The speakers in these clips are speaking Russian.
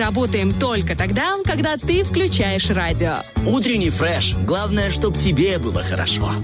работаем только тогда, когда ты включаешь радио. Утренний фреш. Главное, чтобы тебе было хорошо.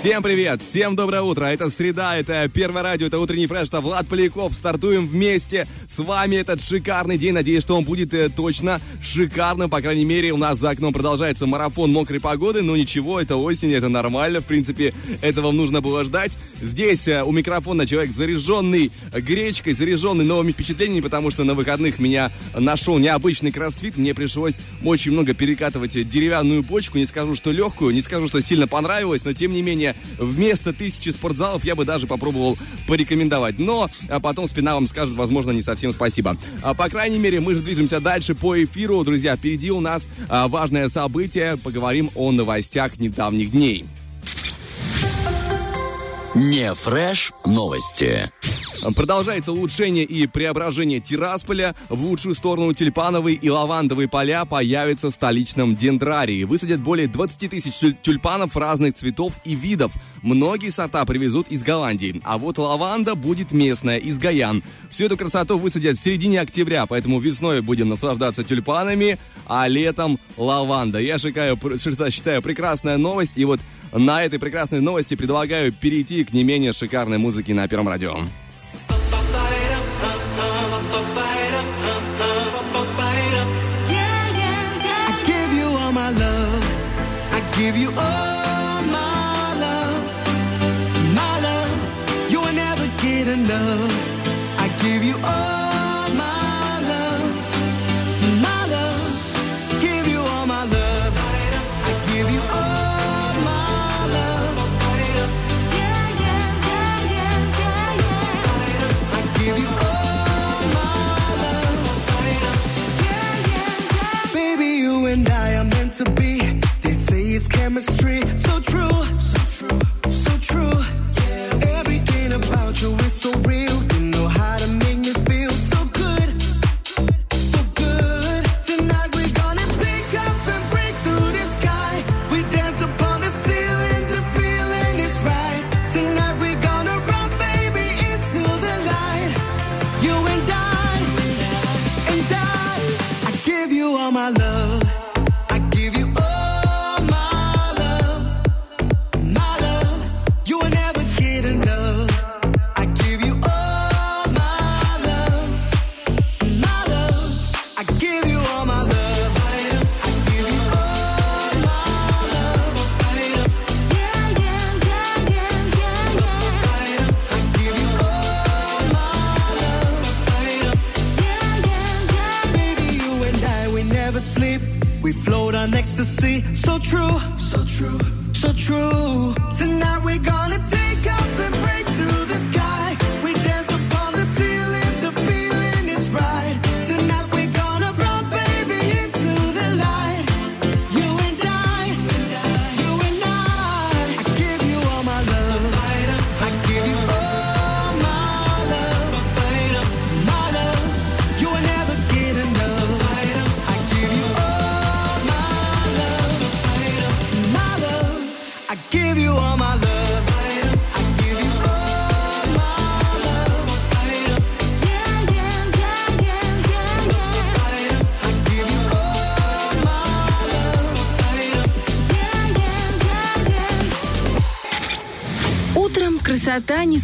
Всем привет, всем доброе утро. Это среда, это Первое радио, это утренний фреш, это Влад Поляков. Стартуем вместе с вами этот шикарный день. Надеюсь, что он будет э, точно шикарным. По крайней мере, у нас за окном продолжается марафон мокрой погоды. Но ничего, это осень, это нормально. В принципе, это вам нужно было ждать. Здесь э, у микрофона человек заряженный гречкой, заряженный новыми впечатлениями, потому что на выходных меня нашел необычный кроссфит. Мне пришлось очень много перекатывать деревянную почку. Не скажу, что легкую, не скажу, что сильно понравилось, но тем не менее вместо тысячи спортзалов я бы даже попробовал порекомендовать. Но а потом спина вам скажет, возможно, не совсем спасибо. А, по крайней мере, мы же движемся дальше по эфиру. Друзья, впереди у нас а, важное событие. Поговорим о новостях недавних дней. Не фреш новости. Продолжается улучшение и преображение Тирасполя. В лучшую сторону тюльпановые и лавандовые поля появятся в столичном дендрарии. Высадят более 20 тысяч тюльпанов разных цветов и видов. Многие сорта привезут из Голландии. А вот лаванда будет местная, из Гаян. Всю эту красоту высадят в середине октября, поэтому весной будем наслаждаться тюльпанами, а летом лаванда. Я считаю, считаю прекрасная новость. И вот на этой прекрасной новости предлагаю перейти к не менее шикарной музыке на Первом радио. give you all I be. They say it's chemistry. So true, so true, so true. Yeah, everything about you is so real. You know how to make me feel so good, so good. Tonight we're gonna take off and break through the sky. We dance upon the ceiling, the feeling is right. Tonight we're gonna run, baby, into the light. You and I, and I, I give you all my love. Ecstasy. So true, so true, so true.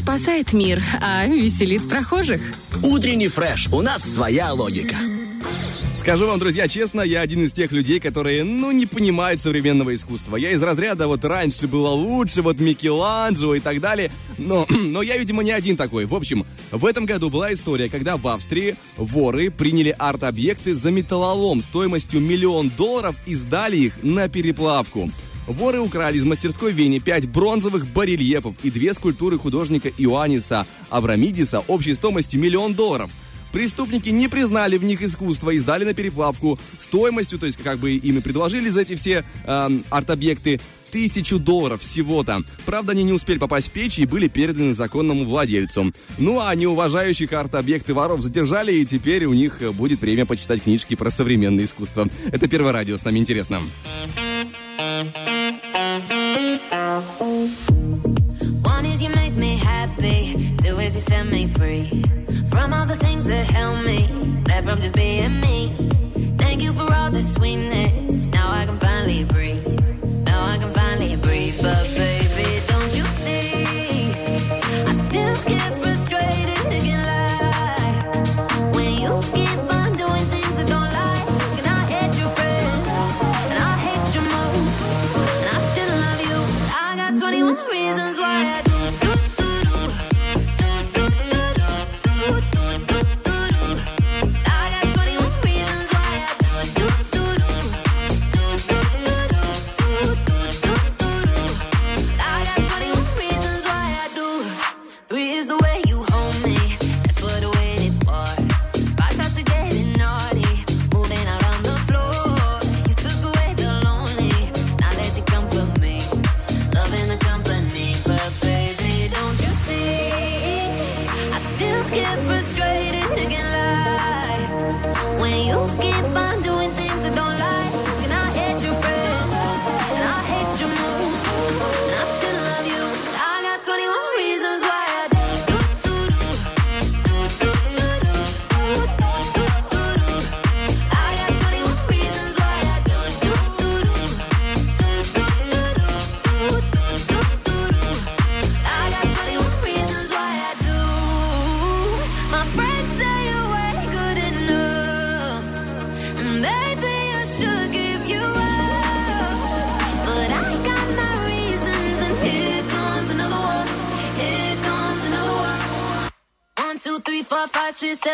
Спасает мир, а веселит прохожих. Утренний фреш. У нас своя логика. Скажу вам, друзья, честно, я один из тех людей, которые, ну, не понимают современного искусства. Я из разряда вот раньше было лучше, вот Микеланджело и так далее. Но, но я, видимо, не один такой. В общем, в этом году была история, когда в Австрии воры приняли арт-объекты за металлолом стоимостью миллион долларов и сдали их на переплавку. Воры украли из мастерской Вене пять бронзовых барельефов и две скульптуры художника Иоанниса Аврамидиса общей стоимостью миллион долларов. Преступники не признали в них искусство и сдали на переплавку стоимостью, то есть как бы им и предложили за эти все эм, арт-объекты, тысячу долларов всего-то. Правда, они не успели попасть в печь и были переданы законному владельцу. Ну а неуважающих арт-объекты воров задержали, и теперь у них будет время почитать книжки про современное искусство. Это Первое радио, с нами интересно. One is you make me happy, two is you set me free from all the things that held me back from just being me. Thank you for all the sweetness. Now I can finally breathe. Now I can finally breathe, but.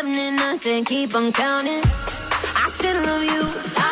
nothing, keep on counting. I still love you. I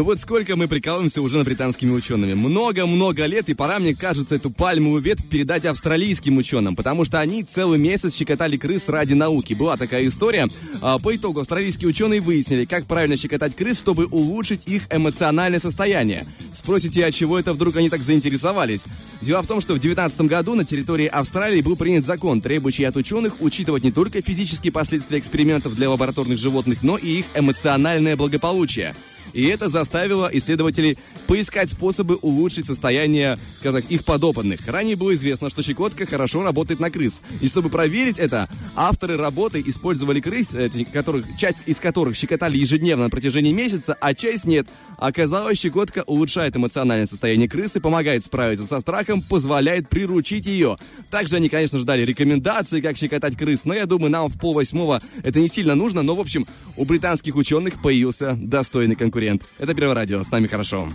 Ну вот сколько мы прикалываемся уже над британскими учеными. Много-много лет, и пора, мне кажется, эту пальмовую ветвь передать австралийским ученым, потому что они целый месяц щекотали крыс ради науки. Была такая история. А, По итогу австралийские ученые выяснили, как правильно щекотать крыс, чтобы улучшить их эмоциональное состояние. Спросите, от чего это вдруг они так заинтересовались? Дело в том, что в 2019 году на территории Австралии был принят закон, требующий от ученых учитывать не только физические последствия экспериментов для лабораторных животных, но и их эмоциональное благополучие. И это заставило исследователей поискать способы улучшить состояние, скажем так, их подопытных. Ранее было известно, что щекотка хорошо работает на крыс. И чтобы проверить это, авторы работы использовали крыс, э, которых, часть из которых щекотали ежедневно на протяжении месяца, а часть нет. Оказалось, щекотка улучшает эмоциональное состояние крысы, помогает справиться со страхом, позволяет приручить ее. Также они, конечно же, дали рекомендации, как щекотать крыс, но я думаю, нам в полвосьмого это не сильно нужно. Но, в общем, у британских ученых появился достойный конкурент. Это Первое радио, с нами хорошо.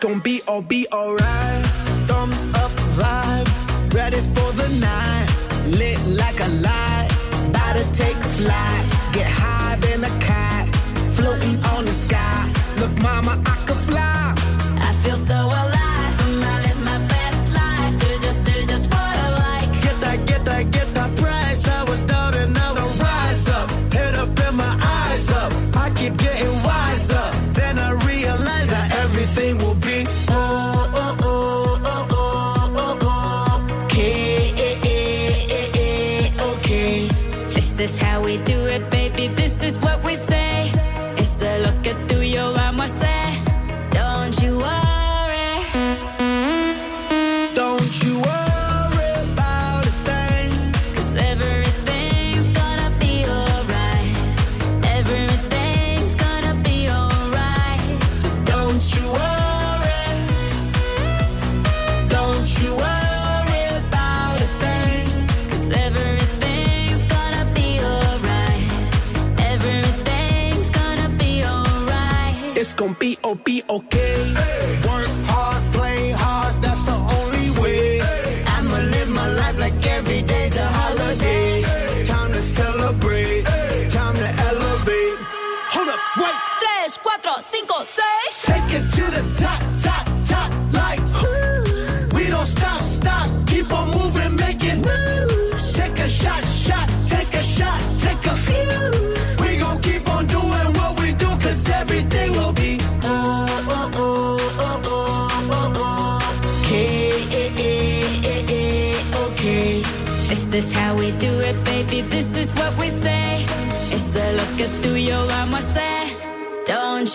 Gonna be all be alright. Thumbs up vibe, ready for the night. Lit like a light, about to take a flight. Get high than a cat, floating on the sky. Look, mama, I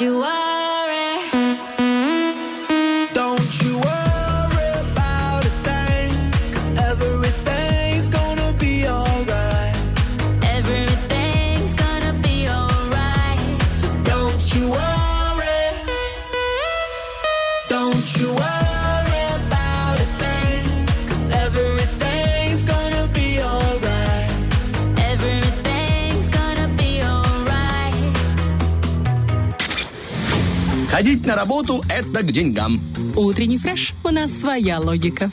you I? Работу – это к деньгам. Утренний фреш. У нас своя логика.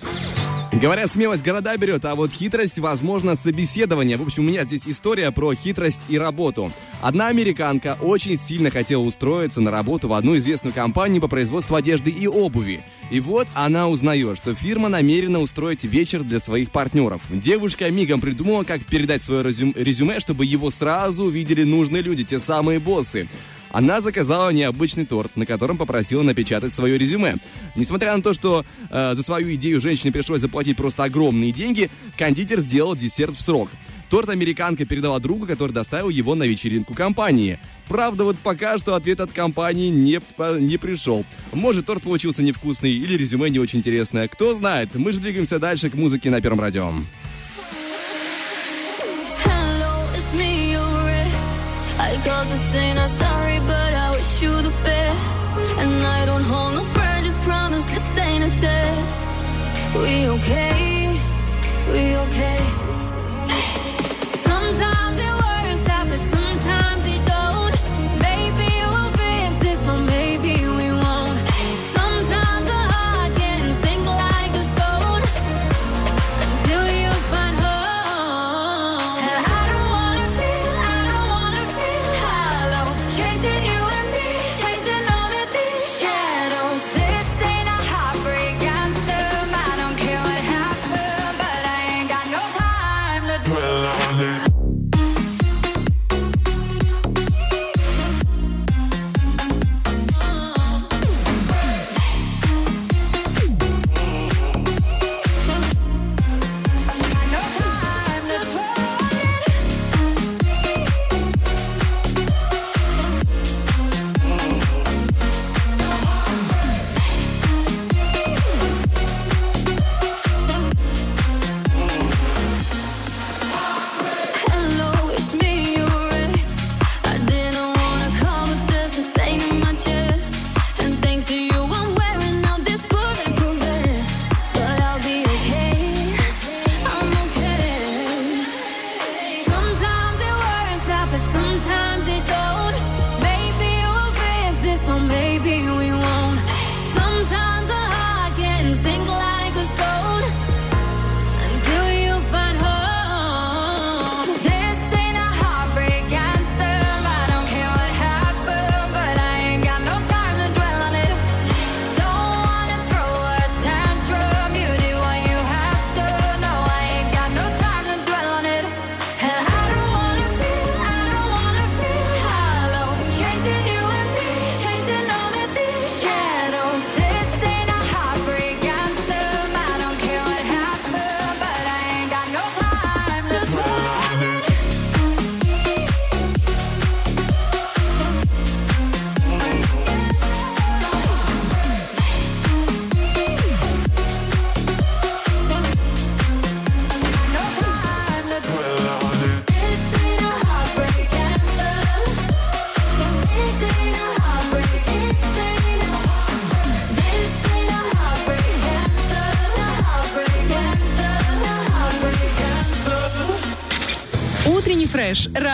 Говорят, смелость города берет, а вот хитрость, возможно, собеседование. В общем, у меня здесь история про хитрость и работу. Одна американка очень сильно хотела устроиться на работу в одну известную компанию по производству одежды и обуви. И вот она узнает, что фирма намерена устроить вечер для своих партнеров. Девушка мигом придумала, как передать свое резюм- резюме, чтобы его сразу увидели нужные люди, те самые боссы. Она заказала необычный торт, на котором попросила напечатать свое резюме. Несмотря на то, что э, за свою идею женщине пришлось заплатить просто огромные деньги, кондитер сделал десерт в срок. Торт американка передала другу, который доставил его на вечеринку компании. Правда, вот пока что ответ от компании не, не пришел. Может, торт получился невкусный или резюме не очень интересное. Кто знает. Мы же двигаемся дальше к музыке на Первом радио. I called to say not you the best. And I don't hold no grudges, promise this ain't a test. We okay? We okay?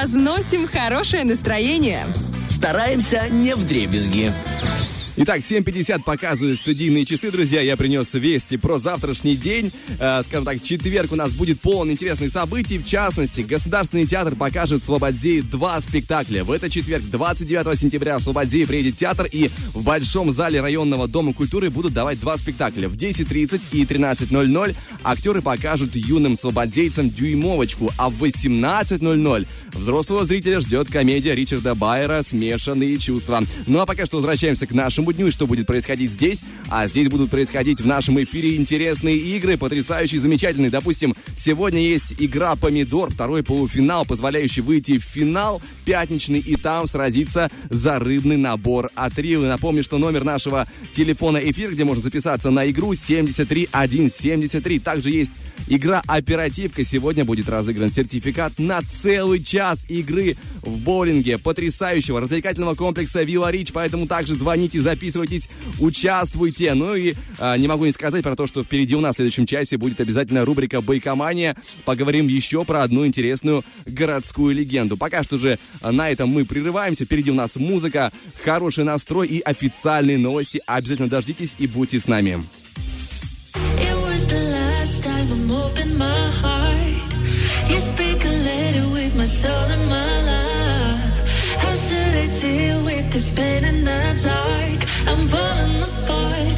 Разносим хорошее настроение. Стараемся не вдребезги. Итак, 7.50 показывают студийные часы, друзья. Я принес вести про завтрашний день. Э, скажем так, четверг у нас будет полон интересных событий. В частности, Государственный театр покажет в Слободзее два спектакля. В этот четверг, 29 сентября, в Слободзее приедет театр. И в Большом зале районного Дома культуры будут давать два спектакля. В 10.30 и 13.00 актеры покажут юным слободзейцам дюймовочку. А в 18.00 взрослого зрителя ждет комедия Ричарда Байера «Смешанные чувства». Ну а пока что возвращаемся к нашему дню и что будет происходить здесь. А здесь будут происходить в нашем эфире интересные игры, потрясающие, замечательные. Допустим, сегодня есть игра «Помидор», второй полуфинал, позволяющий выйти в финал пятничный и там сразиться за рыбный набор от Рилы. Напомню, что номер нашего телефона эфир, где можно записаться на игру 73173. Также есть игра «Оперативка». Сегодня будет разыгран сертификат на целый час игры в боулинге потрясающего развлекательного комплекса «Вилла Рич». Поэтому также звоните, записывайтесь, участвуйте. Ну и а, не могу не сказать про то, что впереди у нас в следующем часе будет обязательно рубрика «Байкомания». Поговорим еще про одну интересную городскую легенду. Пока что же на этом мы прерываемся. Впереди у нас музыка, хороший настрой и официальные новости. Обязательно дождитесь и будьте с нами. Soul and my love. How should I deal this pain in the dark? I'm falling apart,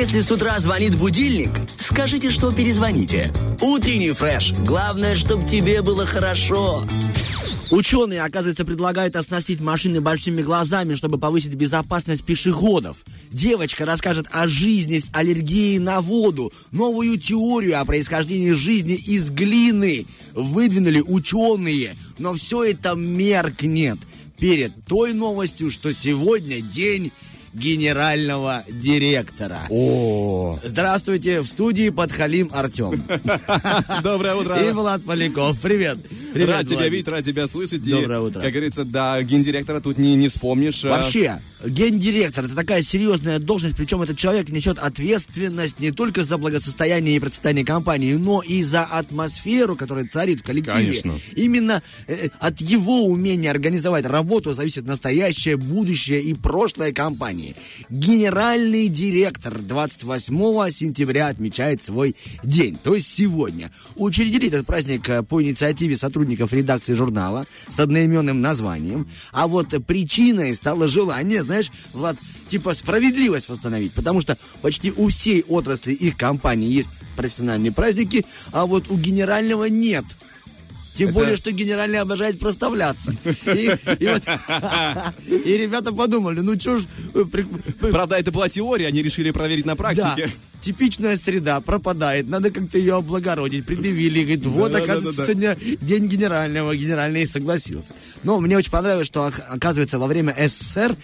Если с утра звонит будильник, скажите, что перезвоните. Утренний фреш. Главное, чтобы тебе было хорошо. Ученые, оказывается, предлагают оснастить машины большими глазами, чтобы повысить безопасность пешеходов. Девочка расскажет о жизни с аллергией на воду. Новую теорию о происхождении жизни из глины выдвинули ученые. Но все это меркнет перед той новостью, что сегодня день генерального директора. О, Здравствуйте, в студии Подхалим Артем. доброе утро. И Влад Поляков. Привет. Привет, рад тебя Владик. видеть, рад тебя слышать. И, Доброе утро. Как говорится, да, гендиректора тут не, не вспомнишь. а, Вообще, гендиректор это такая серьезная должность, причем этот человек несет ответственность не только за благосостояние и процветание компании, но и за атмосферу, которая царит в коллективе. Конечно. Именно э, от его умения организовать работу зависит настоящее, будущее и прошлое компании. Генеральный директор 28 сентября отмечает свой день, то есть сегодня. Учредили этот праздник э, по инициативе сотрудников редакции журнала с одноименным названием. А вот причиной стало желание, знаешь, Влад, типа справедливость восстановить. Потому что почти у всей отрасли их компании есть профессиональные праздники, а вот у генерального нет. Тем Это- более, что генеральный обожает проставляться. И, и вот- и ребята подумали, ну что ж... э, при- Правда, это была теория, они решили проверить на да, практике. типичная среда пропадает, надо как-то ее облагородить. Предъявили, говорит, вот, Да-да-да-да-да. оказывается, сегодня день генерального, генеральный согласился. Но мне очень понравилось, что, ок- оказывается, во время СССР э,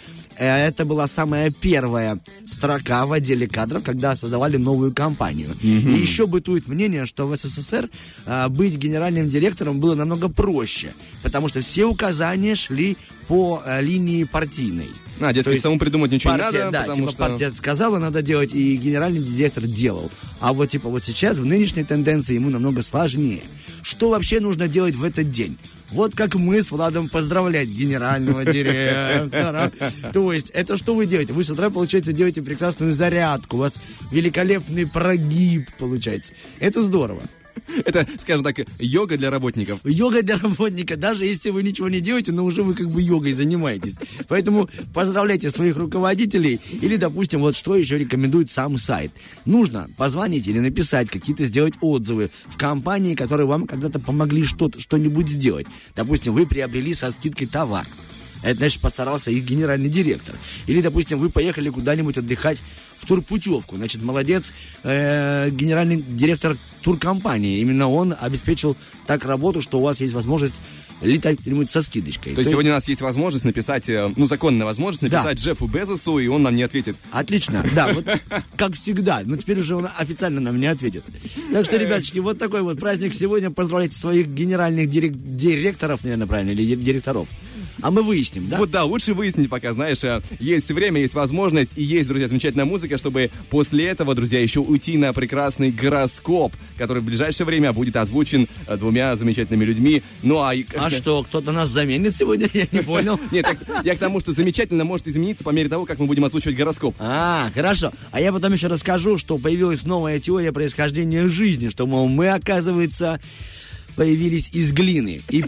это была самая первая строка в отделе кадров, когда создавали новую компанию. И еще бытует мнение, что в СССР а, быть генеральным директором было намного проще, потому что все указания шли по э, линии партийной. А, дескать, есть самому придумать ничего не партия, надо, да, потому типа что... партия сказала, надо делать, и генеральный директор делал. А вот типа вот сейчас в нынешней тенденции ему намного сложнее. Что вообще нужно делать в этот день? Вот как мы с Владом поздравлять генерального директора. То есть, это что вы делаете? Вы с утра, получается, делаете прекрасную зарядку. У вас великолепный прогиб получается. Это здорово. Это, скажем так, йога для работников. Йога для работника, даже если вы ничего не делаете, но уже вы как бы йогой занимаетесь. Поэтому поздравляйте своих руководителей или, допустим, вот что еще рекомендует сам сайт. Нужно позвонить или написать какие-то, сделать отзывы в компании, которые вам когда-то помогли что-то, что-нибудь сделать. Допустим, вы приобрели со скидкой товар. Это, значит, постарался их генеральный директор. Или, допустим, вы поехали куда-нибудь отдыхать в турпутевку. Значит, молодец э, генеральный директор туркомпании. Именно он обеспечил так работу, что у вас есть возможность летать где-нибудь со скидочкой. То есть сегодня у нас есть возможность написать, э, ну, законная возможность Да. написать Джеффу Безосу, и он нам не ответит. Отлично, да, вот как всегда. Но теперь уже он официально нам не ответит. Так что, ребяточки, вот такой вот праздник сегодня. Поздравляйте своих генеральных дирек- директоров, наверное, правильно, или ди- директоров. А мы выясним, да? Вот да, лучше выяснить пока, знаешь, э, есть время, есть возможность, и есть, друзья, замечательная музыка, чтобы после этого, друзья, еще уйти на прекрасный гороскоп, который в ближайшее время будет озвучен э, двумя замечательными людьми. Ну а... А что, кто-то нас заменит сегодня? Я не понял. Нет, я к тому, что замечательно может измениться по мере того, как мы будем озвучивать гороскоп. А, хорошо. А я потом еще расскажу, что появилась новая теория происхождения жизни, что, мол, мы, оказывается, появились из глины. И,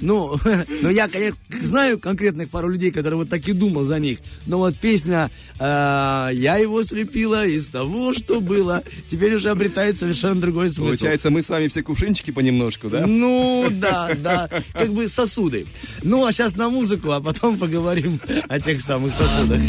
ну, ну, я, конечно, знаю конкретных пару людей, которые вот так и думал за них. Но вот песня э, «Я его слепила из того, что было», теперь уже обретает совершенно другой смысл. Получается, мы с вами все кувшинчики понемножку, да? Ну, да, да, как бы сосуды. Ну, а сейчас на музыку, а потом поговорим о тех самых сосудах.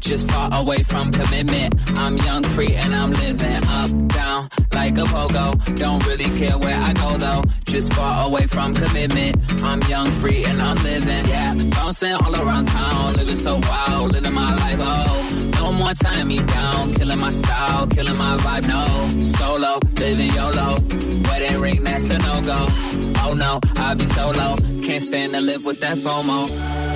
Just far away from commitment. I'm young, free, and I'm living up, down like a pogo. Don't really care where I go though. Just far away from commitment. I'm young, free, and I'm living. Yeah, bouncing all around town, living so wild, living my life. Oh, no more tying me down, killing my style, killing my vibe. No, solo, living YOLO. Wedding ring, that's a no go. Oh no, I'll be solo. Can't stand to live with that FOMO.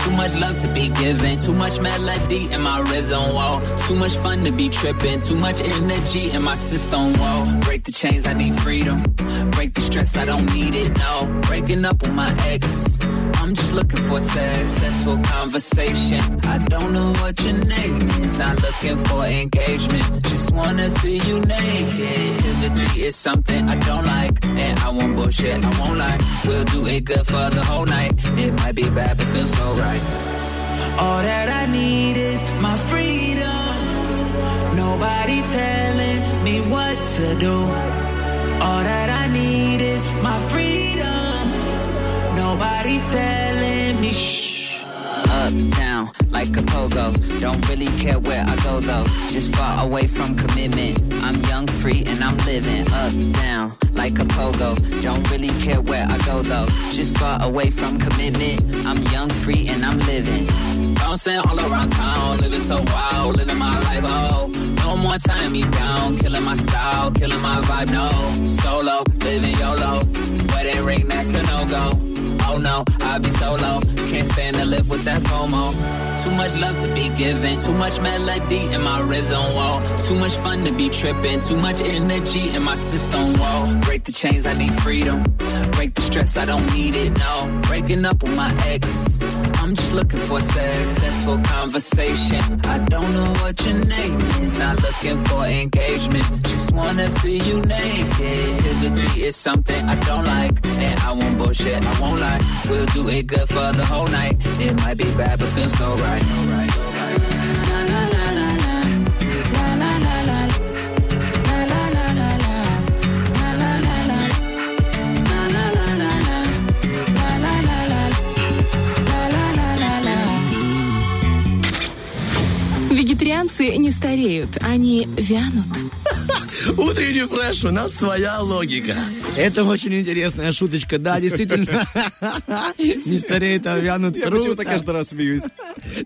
Too much love to be given, too much melody in my rhythm, whoa. Too much fun to be tripping, too much energy in my system, whoa. Break the chains, I need freedom. Break the stress, I don't need it, no. Breaking up with my ex. I'm just looking for successful conversation. I don't know what your name is, not looking for engagement. Just wanna see you naked. Activity is something I don't like, and I won't bullshit, I won't lie. We'll do it good for the whole night. It might be bad, but feels so right. All that I need is my freedom. Nobody telling me what to do. All that I need is my freedom. Nobody telling me. Uptown, like a pogo. Don't really care where I go though. Just far away from commitment. I'm young, free, and I'm living uptown, like a pogo. Don't really care where I go though. Just far away from commitment. I'm young, free, and I'm living. Bouncing all around town, living so wild, living my life. Oh, no more tying me down, killing my style, killing my vibe. No, solo, living YOLO. Wedding ring, that's a no go. Oh no, I'll be solo. Can't stand to live with that FOMO. Too much love to be given, too much melody in my rhythm, whoa. Too much fun to be tripping, too much energy in my system, whoa. Break the chains, I need freedom. Break the stress, I don't need it, no. Breaking up with my ex. I'm just looking for a successful conversation. I don't know what your name is, not looking for engagement. Just wanna see you naked. Activity is something I don't like, and I won't bullshit, I won't lie. We'll do it good for the whole night. It might be bad, but feels so right. Alright, alright. La, la, Вегетарианцы не стареют, они вянут. Утренний фреш, у нас своя логика. Это очень интересная шуточка. Да, действительно, не стареет, а вянут Я почему-то каждый раз смеюсь.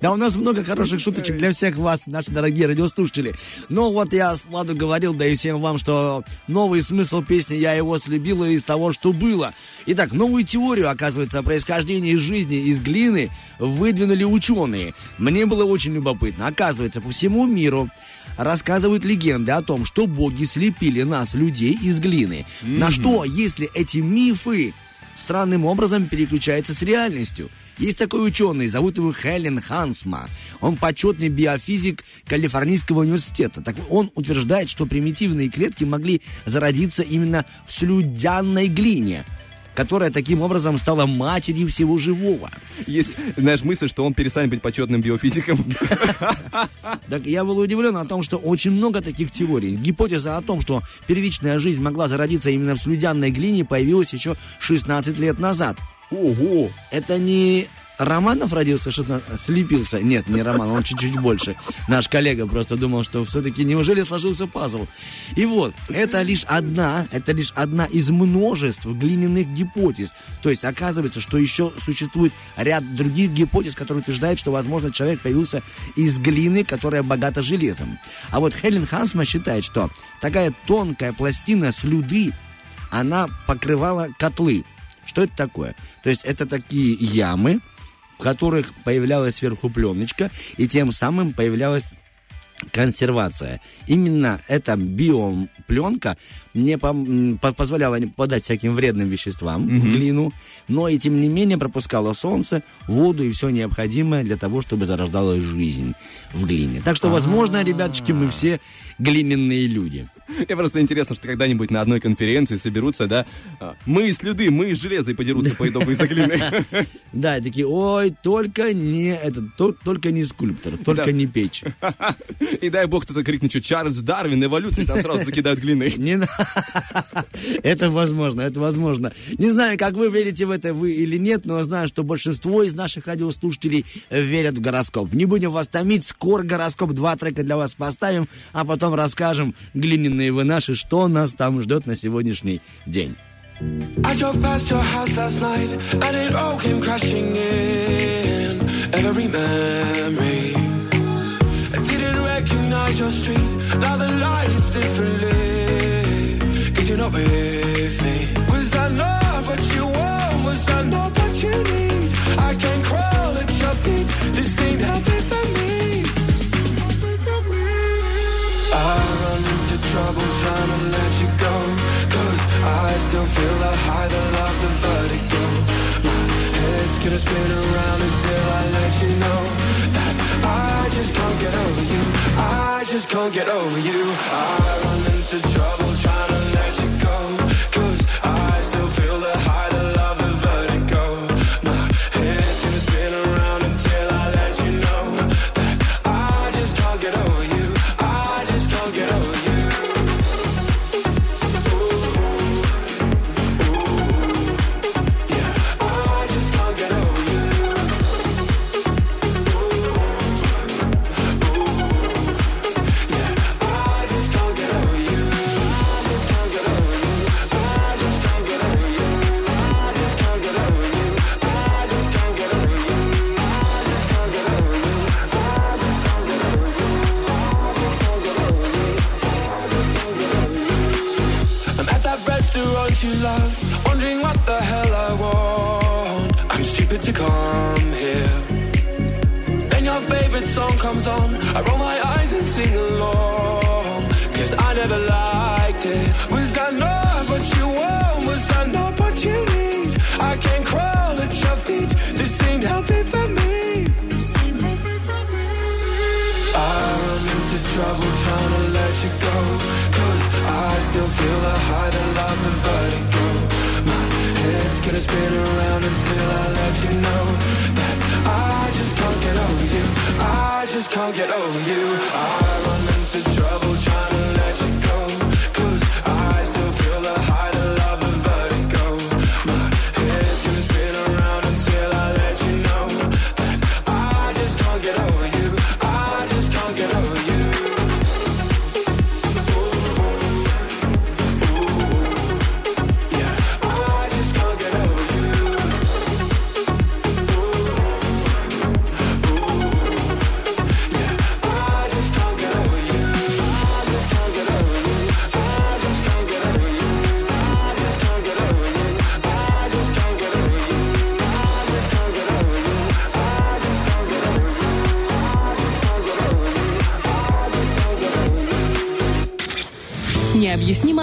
Да, у нас много хороших шуточек для всех вас, наши дорогие радиослушатели. Но вот я Владу говорил, да и всем вам, что новый смысл песни «Я его слюбила» из того, что было. Итак, новую теорию, оказывается, о происхождении жизни из глины выдвинули ученые. Мне было очень любопытно. Оказывается, по всему миру рассказывают легенды о том, что боги слепили нас, людей, из глины. На что, если эти мифы странным образом переключается с реальностью. Есть такой ученый, зовут его Хелен Хансма. Он почетный биофизик Калифорнийского университета. Так он утверждает, что примитивные клетки могли зародиться именно в слюдянной глине которая таким образом стала матерью всего живого. Есть, знаешь, мысль, что он перестанет быть почетным биофизиком. Так я был удивлен о том, что очень много таких теорий. Гипотеза о том, что первичная жизнь могла зародиться именно в слюдянной глине, появилась еще 16 лет назад. Ого! Это не Романов родился, 16... слепился. Нет, не Роман, он чуть-чуть больше. Наш коллега просто думал, что все-таки неужели сложился пазл. И вот, это лишь одна, это лишь одна из множеств глиняных гипотез. То есть оказывается, что еще существует ряд других гипотез, которые утверждают, что, возможно, человек появился из глины, которая богата железом. А вот Хелен Хансма считает, что такая тонкая пластина слюды, она покрывала котлы. Что это такое? То есть это такие ямы, в которых появлялась сверху пленочка, и тем самым появлялась консервация. Именно эта биопленка мне позволяла не попадать всяким вредным веществам в глину, но и тем не менее пропускала солнце, воду и все необходимое для того, чтобы зарождалась жизнь в глине. Так что, возможно, ребяточки, мы все глиняные люди. Мне просто интересно, что когда-нибудь на одной конференции соберутся, да, а, мы из слюды, мы из железа и подерутся по итогу глины. Да, такие, ой, только не этот, то- только не скульптор, только не печь. И дай бог кто-то крикнет, что Чарльз Дарвин, эволюция, там сразу закидают глиной. Это возможно, это возможно. Не знаю, как вы верите в это вы или нет, но знаю, что большинство из наших радиослушателей верят в гороскоп. Не будем вас томить, скоро гороскоп, два трека для вас поставим, а потом расскажем, глиняные вы наши, что нас там ждет на сегодняшний день. You're not with me. Gonna spin around until I let you know that I just can't get over you. I just can't get over you. I run into trouble never liked it. Was I not what you want? Was I not what you need? I can't crawl at your feet. This ain't healthy for me. I run into trouble trying to let you go. Cause I still feel the high, the love, the vertigo. My head's gonna spin around until I let you know that I just can't get over you. I just can't get over you. I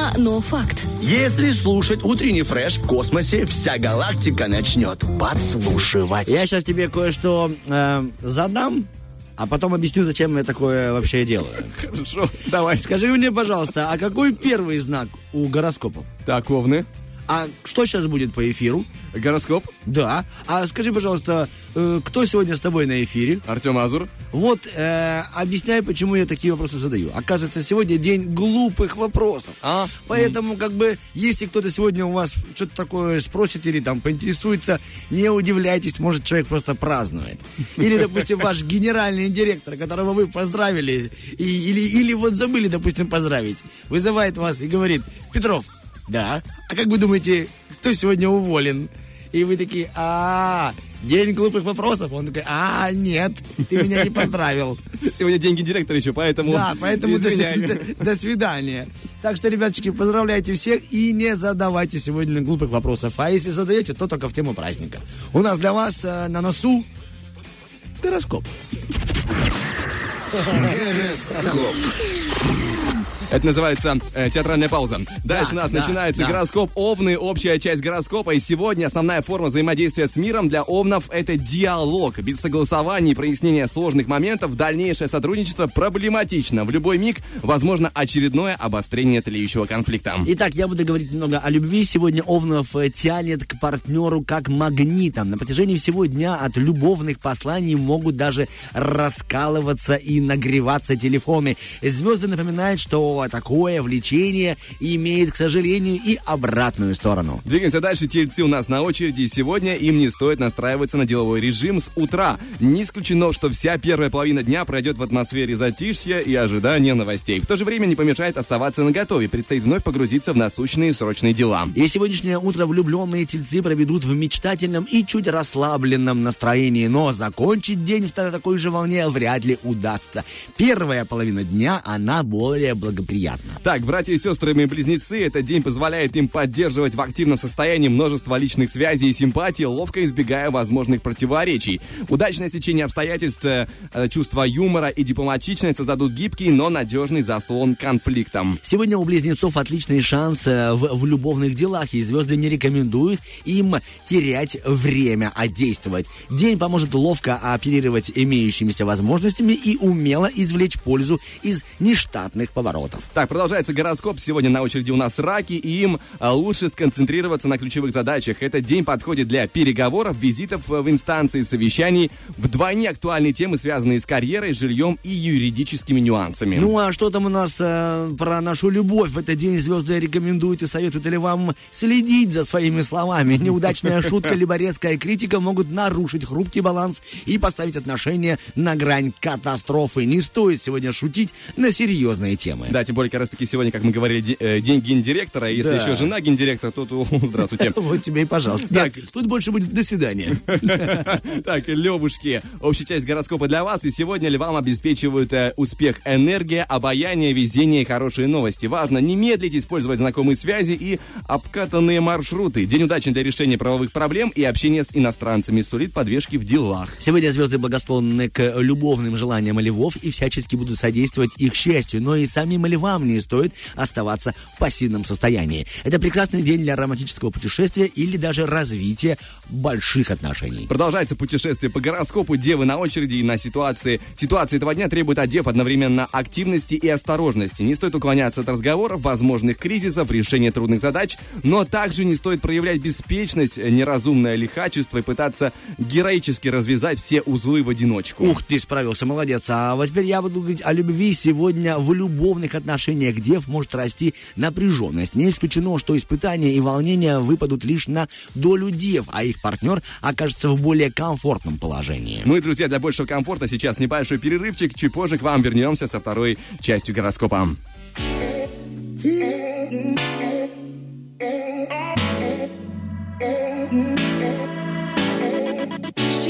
Необъяснимо, но факт. Если слушать утренний фреш в космосе, вся галактика начнет подслушивать. Я сейчас тебе кое-что э, задам, а потом объясню, зачем я такое вообще делаю. Хорошо, давай. Скажи мне, пожалуйста, а какой первый знак у гороскопа? Так, Овны. А что сейчас будет по эфиру? Гороскоп. Да. А скажи, пожалуйста, э, кто сегодня с тобой на эфире? Артем Азур. Вот э, объясняй, почему я такие вопросы задаю. Оказывается, сегодня день глупых вопросов. А? Поэтому, как бы, если кто-то сегодня у вас что-то такое спросит или там поинтересуется, не удивляйтесь, может, человек просто празднует. Или, допустим, ваш генеральный директор, которого вы поздравили, и- или, или вот забыли, допустим, поздравить, вызывает вас и говорит, Петров, да, а как вы думаете, кто сегодня уволен? И вы такие, а, день глупых вопросов. Он такой, а, нет, ты меня не поздравил. Сегодня деньги директора еще, поэтому... Да, поэтому до, до- до свидания. Так что, ребяточки, поздравляйте всех и не задавайте сегодня глупых вопросов. А если задаете, то только в тему праздника. У нас для вас э, на носу гороскоп. Это называется э, театральная пауза. Дальше у нас да, начинается да. гороскоп Овны, общая часть гороскопа. И сегодня основная форма взаимодействия с миром для Овнов – это диалог. Без согласования и прояснения сложных моментов дальнейшее сотрудничество проблематично. В любой миг возможно очередное обострение тлеющего конфликта. Итак, я буду говорить немного о любви. Сегодня Овнов э, тянет к партнеру как магнитом. На протяжении всего дня от любовных посланий могут даже раскалываться и нагреваться телефоны. Звезды напоминают, что такое влечение имеет, к сожалению, и обратную сторону. Двигаемся дальше. Тельцы у нас на очереди. И сегодня им не стоит настраиваться на деловой режим с утра. Не исключено, что вся первая половина дня пройдет в атмосфере затишья и ожидания новостей. В то же время не помешает оставаться на готове. Предстоит вновь погрузиться в насущные срочные дела. И сегодняшнее утро влюбленные тельцы проведут в мечтательном и чуть расслабленном настроении, но закончить день в та- такой же волне вряд ли удастся. Первая половина дня, она более благоприятна. Так, братья и сестры, мои близнецы, этот день позволяет им поддерживать в активном состоянии множество личных связей и симпатий, ловко избегая возможных противоречий. Удачное сечение обстоятельств, э, чувство юмора и дипломатичность создадут гибкий, но надежный заслон конфликтам. Сегодня у близнецов отличный шанс э, в, в любовных делах, и звезды не рекомендуют им терять время, а действовать. День поможет ловко оперировать имеющимися возможностями и умело извлечь пользу из нештатных поворотов. Так, продолжается гороскоп. Сегодня на очереди у нас раки, и им а, лучше сконцентрироваться на ключевых задачах. Этот день подходит для переговоров, визитов э, в инстанции, совещаний. Вдвойне актуальные темы, связанные с карьерой, жильем и юридическими нюансами. Ну а что там у нас э, про нашу любовь? В этот день звезды рекомендуют и советуют ли вам следить за своими словами. Неудачная шутка либо резкая критика могут нарушить хрупкий баланс и поставить отношения на грань катастрофы. Не стоит сегодня шутить на серьезные темы. Да, тем более, как раз таки сегодня, как мы говорили, э, день гендиректора. И Если Да. еще жена гендиректора, то, то здравствуйте. Вот тебе и пожалуйста. Так. Нет, тут больше будет до свидания. Так, Левушки, общая часть гороскопа для вас. И сегодня львам обеспечивают э, успех энергия, обаяние, везение и хорошие новости. Важно не медлить, использовать знакомые связи и обкатанные маршруты. День удачи для решения правовых проблем и общения с иностранцами. Сулит подвижки в делах. Сегодня звезды благосклонны к любовным желаниям львов и всячески будут содействовать их счастью, но и самим львам не стоит оставаться в пассивном состоянии. Это прекрасный день для романтического путешествия или даже развития больших отношений. Продолжается путешествие по гороскопу. Девы на очереди и на ситуации. Ситуация этого дня требует от дев одновременно активности и осторожности. Не стоит уклоняться от разговоров, возможных кризисов, решения трудных задач, но также не стоит проявлять беспечность, неразумное лихачество и пытаться героически развязать все узлы в одиночку. Ух ты, справился, молодец. А вот теперь я буду говорить о любви. Сегодня в любовных отношениях дев может расти напряженность. Не исключено, что испытания и волнения выпадут лишь на долю дев, а их партнер окажется в более комфортном положении. Ну и, друзья, для большего комфорта сейчас небольшой перерывчик. Чуть позже к вам вернемся со второй частью гороскопа.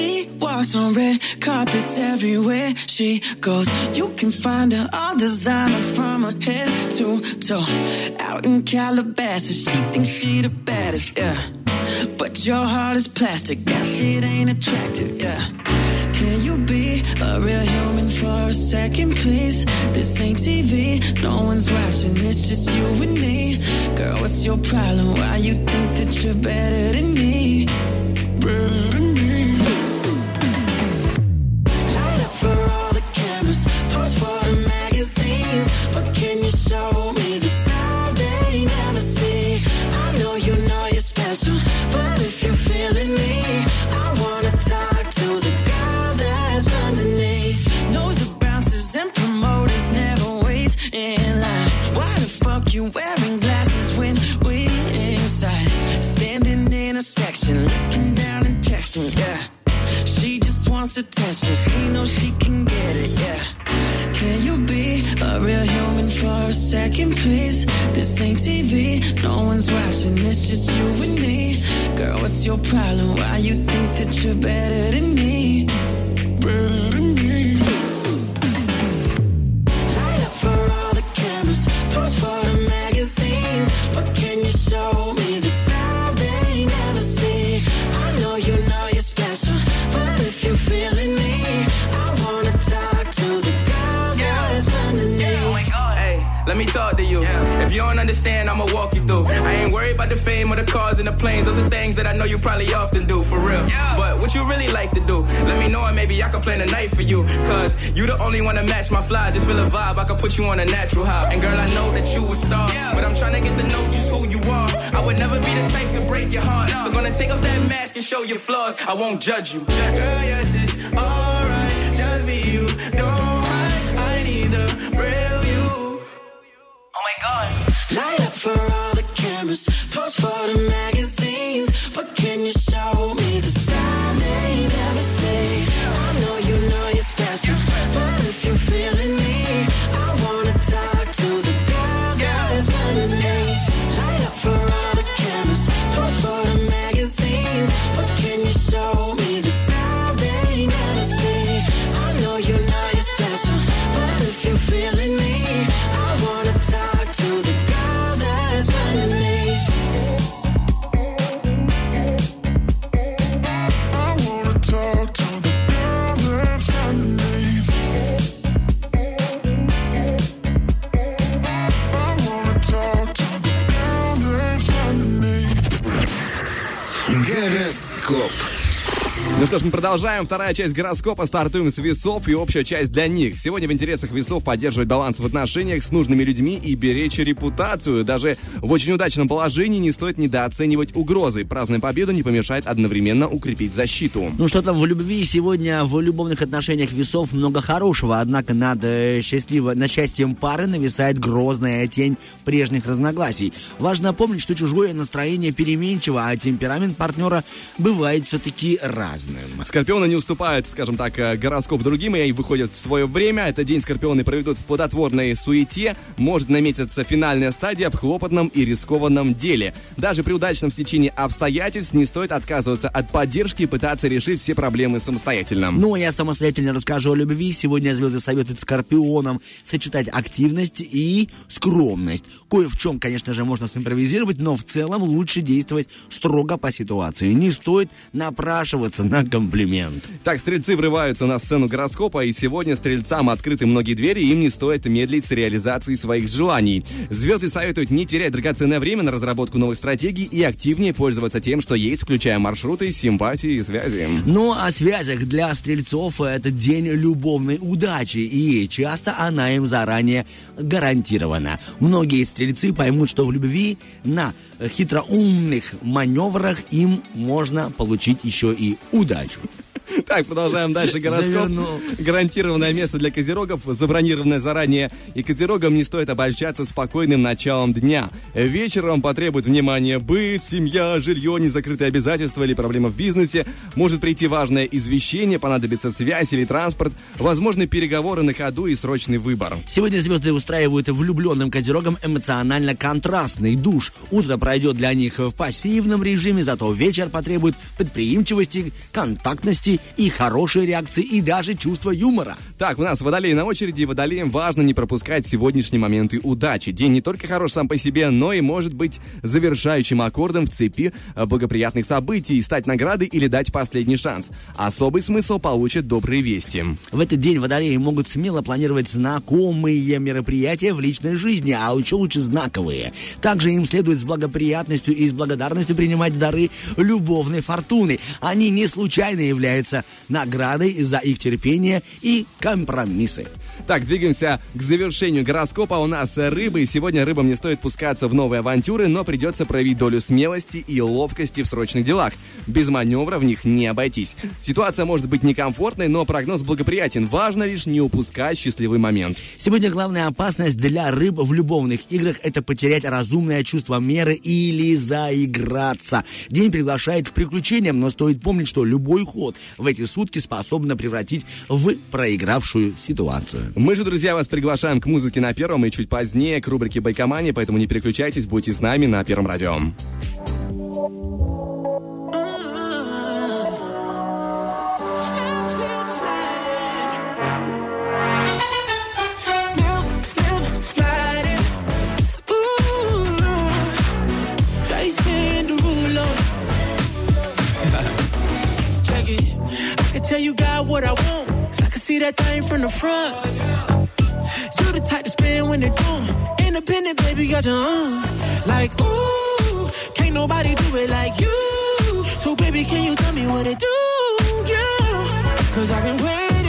She walks on red carpets everywhere she goes. You can find her all designer from her head to toe. Out in Calabasas, she thinks she the baddest, yeah. But your heart is plastic, that shit ain't attractive, yeah. Can you be a real human for a second, please. This ain't TV, no one's watching, it's just you and me. Girl, what's your problem? Why you think that you're better than me? Better than me. Show me the side they never see? I know you know you're special, but if you're feeling me, I wanna talk to the girl that's underneath. Knows the bouncers and promoters never wait in line. Why the fuck you wearing glasses when we inside? Standing in a section, looking down and texting, yeah. She just wants attention. She knows she can get it, yeah. Can you be a real human for a second, please? This ain't TV, no one's watching. It's just you and me. Girl, what's your problem? Why you think that you're better than me? Better me talk to you. If you don't understand, I'ma walk you through. I ain't worried about the fame or the cars and the planes. Those are things that I know you probably often do, for real. But what you really like to do, let me know and maybe I can plan a night for you. Cause you the only one to match my fly. Just feel a vibe, I can put you on a natural high. And girl, I know that you a star. But I'm trying to get to know just who you are. I would never be the type to break your heart. So gonna take off that mask and show your flaws. I won't judge you. Girl, yes, it's alright. Just be you. Don't hide. I need the real for all the cameras, pose for the magazines. Что ж, мы продолжаем. Вторая часть гороскопа. Стартуем с весов и общая часть для них. Сегодня в интересах весов поддерживать баланс в отношениях с нужными людьми и беречь репутацию. Даже в очень удачном положении не стоит недооценивать угрозы. Праздная победа не помешает одновременно укрепить защиту. Ну что там в любви сегодня в любовных отношениях весов много хорошего, однако над э, счастливо, над счастьем пары нависает грозная тень прежних разногласий. Важно помнить, что чужое настроение переменчиво, а темперамент партнера бывает все-таки разным. Скорпионы не уступают, скажем так, э, гороскоп другим и выходят в свое время. Этот день скорпионы проведут в плодотворной суете. Может наметиться финальная стадия в хлопотном и рискованном деле. Даже при удачном стечении обстоятельств не стоит отказываться от поддержки и пытаться решить все проблемы самостоятельно. Ну, а я самостоятельно расскажу о любви. Сегодня звезды советуют скорпионам сочетать активность и скромность. Кое в чем, конечно же, можно симпровизировать, но в целом лучше действовать строго по ситуации. Не стоит напрашиваться на комплимент. Так, стрельцы врываются на сцену гороскопа, и сегодня стрельцам открыты многие двери, и им не стоит медлить с реализацией своих желаний. Звезды советуют не терять драгоценное время на разработку новых стратегий и активнее пользоваться тем, что есть, включая маршруты, симпатии и связи. Ну, о связях для стрельцов это день любовной удачи, и часто она им заранее гарантирована. Многие стрельцы поймут, что в любви на хитроумных маневрах им можно получить еще и удачу. Nitro. Так, продолжаем дальше гороскоп. Завернул. Гарантированное место для козерогов, забронированное заранее. И козерогам не стоит обольщаться спокойным началом дня. Вечером потребует внимания быт, семья, жилье, незакрытые обязательства или проблемы в бизнесе. Может прийти важное извещение, понадобится связь или транспорт, возможны переговоры на ходу и срочный выбор. Сегодня звезды устраивают влюбленным козерогам эмоционально контрастный душ. Утро пройдет для них в пассивном режиме, зато вечер потребует предприимчивости, контактности способности и хорошие реакции, и даже чувство юмора. Так, у нас водолей на очереди. Водолеям важно не пропускать сегодняшние моменты удачи. День не только хорош сам по себе, но и может быть завершающим аккордом в цепи э, благоприятных событий, стать наградой или дать последний шанс. Особый смысл получат добрые вести. В этот день водолеи могут смело планировать знакомые мероприятия в личной жизни, а еще лучше знаковые. Также им следует с благоприятностью и с благодарностью принимать дары любовной фортуны. Они не случайно являются наградой за их терпение и компромиссы. Так, двигаемся к завершению гороскопа. У нас рыбы. Сегодня рыбам не стоит пускаться в новые авантюры, но придется проявить долю смелости и ловкости в срочных делах. Без маневра в них не обойтись. Ситуация может быть некомфортной, но прогноз благоприятен. Важно лишь не упускать счастливый момент. Сегодня главная опасность для рыб в любовных играх – это потерять разумное чувство меры или заиграться. День приглашает к приключениям, но стоит помнить, что любой ход в эти сутки способна превратить в проигравшую ситуацию. Мы же, друзья, вас приглашаем к музыке на первом и чуть позднее к рубрике «Байкомания», поэтому не переключайтесь, будьте с нами на Первом радио. What I want. See that thing from the front. You the type to spin when they're doing. Independent, baby, got your own. Like, ooh, can't nobody do it like you. So, baby, can you tell me what it do? Yeah. Cause I've been waiting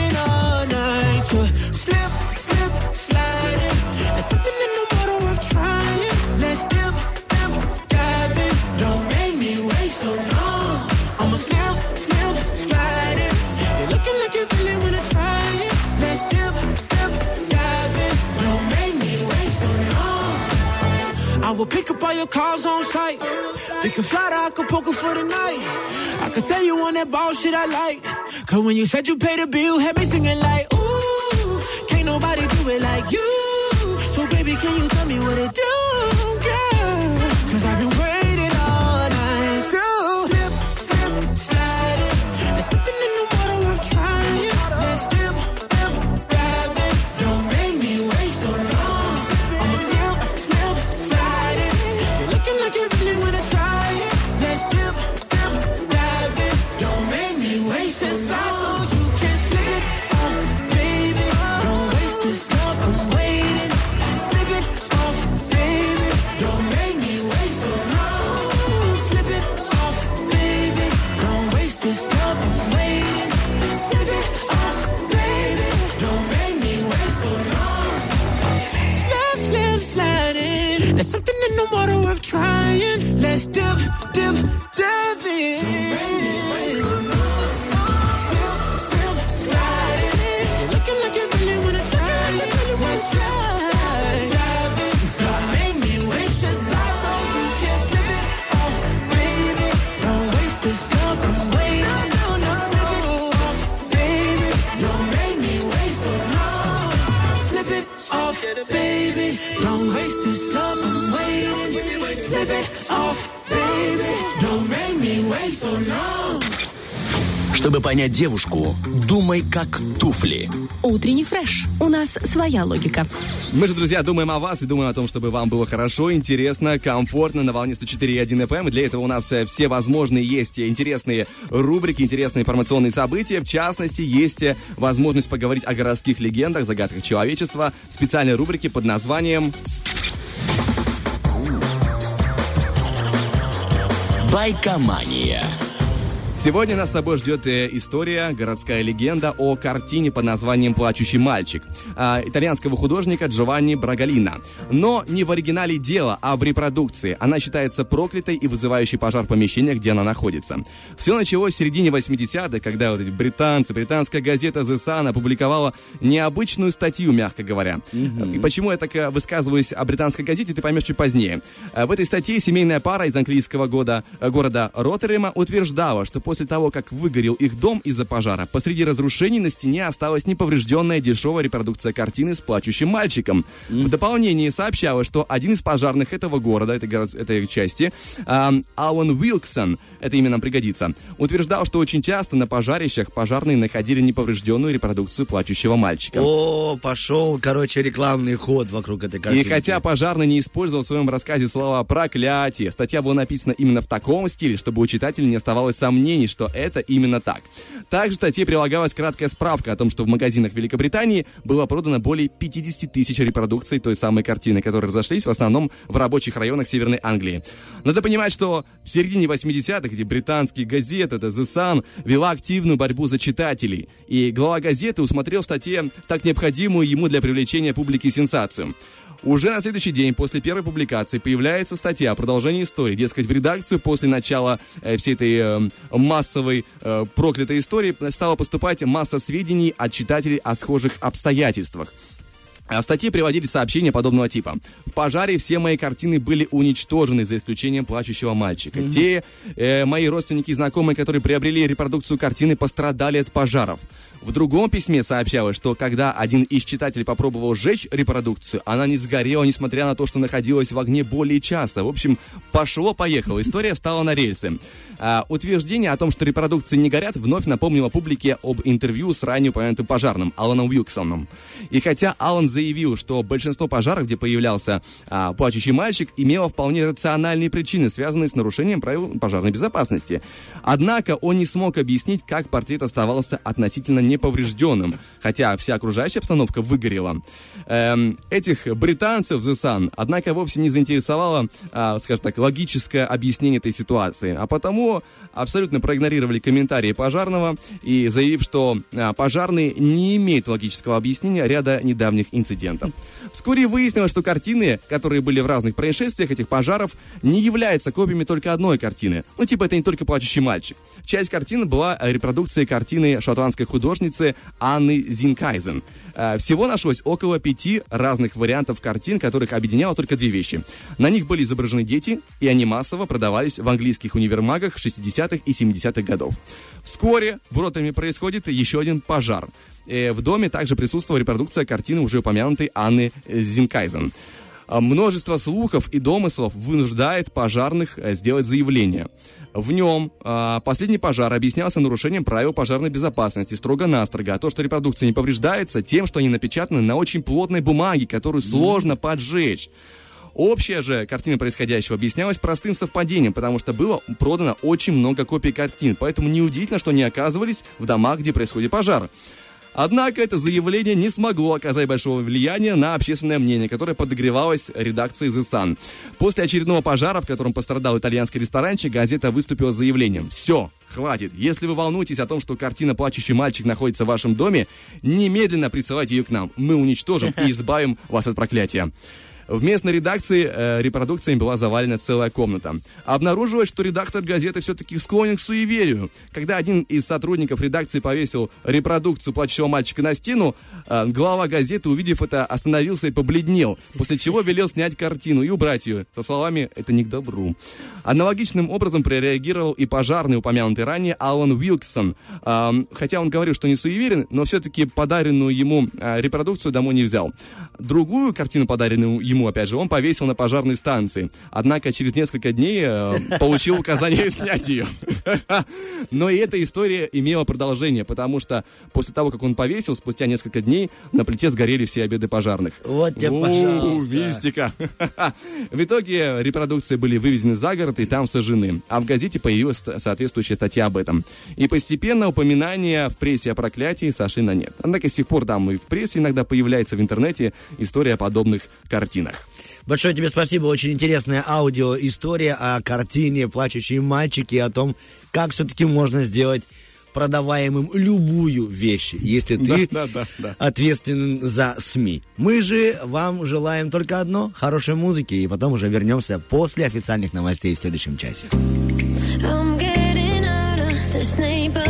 will pick up all your calls on site. We can fly to Acapulco for the night. I could tell you on that ball shit I like. Cause when you said you paid the bill, had me singing like, ooh, can't nobody do it like you. So baby, can you tell me what it do, There's something in the water worth trying. Let's dip, dip, dive in. Чтобы понять девушку, думай как туфли. Утренний фреш. У нас своя логика. Мы же, друзья, думаем о вас и думаем о том, чтобы вам было хорошо, интересно, комфортно на волне 104.1 FM. И для этого у нас э, все возможные есть интересные рубрики, интересные информационные события. В частности, есть э, возможность поговорить о городских легендах, загадках человечества в специальной рубрике под названием Байкомания. Сегодня нас с тобой ждет э, история, городская легенда о картине под названием «Плачущий мальчик» а, итальянского художника Джованни Брагалина. Но не в оригинале дело, а в репродукции. Она считается проклятой и вызывающей пожар помещения, где она находится. Все началось в середине 80-х, когда вот эти британцы, британская газета The Sun опубликовала необычную статью, мягко говоря. И почему я так э, высказываюсь о британской газете, ты поймешь чуть позднее. Э, В этой статье семейная пара из английского года, города Роттерема утверждала, что после после того, как выгорел их дом из-за пожара, посреди разрушений на стене осталась неповрежденная дешевая репродукция картины с плачущим мальчиком. В дополнении сообщалось, что один из пожарных этого города, этой, город- этой части, ам, Алан Уилксон, это имя нам пригодится, утверждал, что очень часто на пожарищах пожарные находили неповрежденную репродукцию плачущего мальчика. О, пошел, короче, рекламный ход вокруг этой И картинки. хотя пожарный не использовал в своем рассказе слова «проклятие», статья была написана именно в таком стиле, чтобы у читателя не оставалось сомнений, что это именно так. Также в статье прилагалась краткая справка о том, что в магазинах Великобритании было продано более 50 тысяч репродукций той самой картины, которые разошлись в основном в рабочих районах Северной Англии. Надо понимать, что в середине 80-х эти британские газеты, это The Sun, вела активную борьбу за читателей. И глава газеты усмотрел в статье так необходимую ему для привлечения публики сенсацию. Уже на следующий день после первой публикации появляется статья о продолжении истории. Дескать, в редакцию после начала э, всей этой э, массовой э, проклятой истории стала поступать масса сведений от читателей о схожих обстоятельствах. А В статье приводили сообщения подобного типа. В пожаре все мои картины были уничтожены, за исключением плачущего мальчика. Те э, мои родственники и знакомые, которые приобрели репродукцию картины, пострадали от пожаров. В другом письме сообщалось, что когда один из читателей попробовал сжечь репродукцию, она не сгорела, несмотря на то, что находилась в огне более часа. В общем, пошло-поехало. История стала на рельсы. А, утверждение о том, что репродукции не горят, вновь напомнило публике об интервью с ранее упомянутым пожарным Аланом Уилксоном. И хотя Алан заявил, что большинство пожаров, где появлялся а, плачущий мальчик, имело вполне рациональные причины, связанные с нарушением правил пожарной безопасности. Однако он не смог объяснить, как портрет оставался относительно неповрежденным, хотя вся окружающая обстановка выгорела. Эм, этих британцев The Sun, однако, вовсе не заинтересовало, а, скажем так, логическое объяснение этой ситуации, а потому абсолютно проигнорировали комментарии пожарного и заявив, что а, пожарные не имеют логического объяснения ряда недавних инцидентов. Вскоре выяснилось, что картины, которые были в разных происшествиях этих пожаров, не являются копиями только одной картины. Ну, типа, это не только «Плачущий мальчик». Часть картины была э, репродукцией картины шотландской художницы Анны Зинкайзен. Э, Всего нашлось около пяти разных вариантов картин, которых объединяло только две вещи. На них были изображены дети, и они массово продавались в английских универмагах 60-х и 70-х годов. Вскоре в Роттерме происходит еще один пожар. Э, В доме также присутствовала репродукция картины уже упомянутой Анны э, Зинкайзен. А Множество слухов и домыслов вынуждает пожарных э, сделать заявление. В нем а, последний пожар объяснялся нарушением правил пожарной безопасности строго-настрого, а то, что репродукция не повреждается, тем, что они напечатаны на очень плотной бумаге, которую сложно поджечь. Общая же картина происходящего объяснялась простым совпадением, потому что было продано очень много копий картин, поэтому неудивительно, что они оказывались в домах, где происходит пожар. Однако это заявление не смогло оказать большого влияния на общественное мнение, которое подогревалось редакцией The Sun. После очередного пожара, в котором пострадал итальянский ресторанчик, газета выступила с заявлением «Все, хватит. Если вы волнуетесь о том, что картина «Плачущий мальчик» находится в вашем доме, немедленно присылайте ее к нам. Мы уничтожим и избавим вас от проклятия». В местной редакции э, репродукциями была завалена целая комната. Обнаружилось, что редактор газеты все-таки склонен к суеверию. Когда один из сотрудников редакции повесил репродукцию плачущего мальчика на стену, э, глава газеты, увидев это, остановился и побледнел, после чего велел снять картину и убрать ее, со словами «это не к добру». Аналогичным образом прореагировал и пожарный, упомянутый ранее, Алан Уилксон. Э, хотя он говорил, что не суеверен, но все-таки подаренную ему э, репродукцию домой не взял. Другую картину, подаренную ему, опять же, он повесил на пожарной станции. Однако через несколько дней э, получил указание снять ее. Но и эта история имела продолжение, потому что после того, как он повесил, спустя несколько дней на плите сгорели все обеды пожарных. Вот тебе, пожалуйста. мистика. В итоге репродукции были вывезены за город и там сожжены. А в газете появилась ст- соответствующая статья об этом. И постепенно упоминания в прессе о проклятии сошли на нет. Однако с тех пор там и в прессе иногда появляется в интернете история подобных картинах. Большое тебе спасибо. Очень интересная аудиоистория о картине «Плачущие мальчики» и о том, как все-таки можно сделать продаваемым любую вещь, если ты Да, да, да, да. ответственен за СМИ. Мы же вам желаем только одно – хорошей музыки, и потом уже вернемся после официальных новостей в следующем часе. I'm getting out of this neighborhood.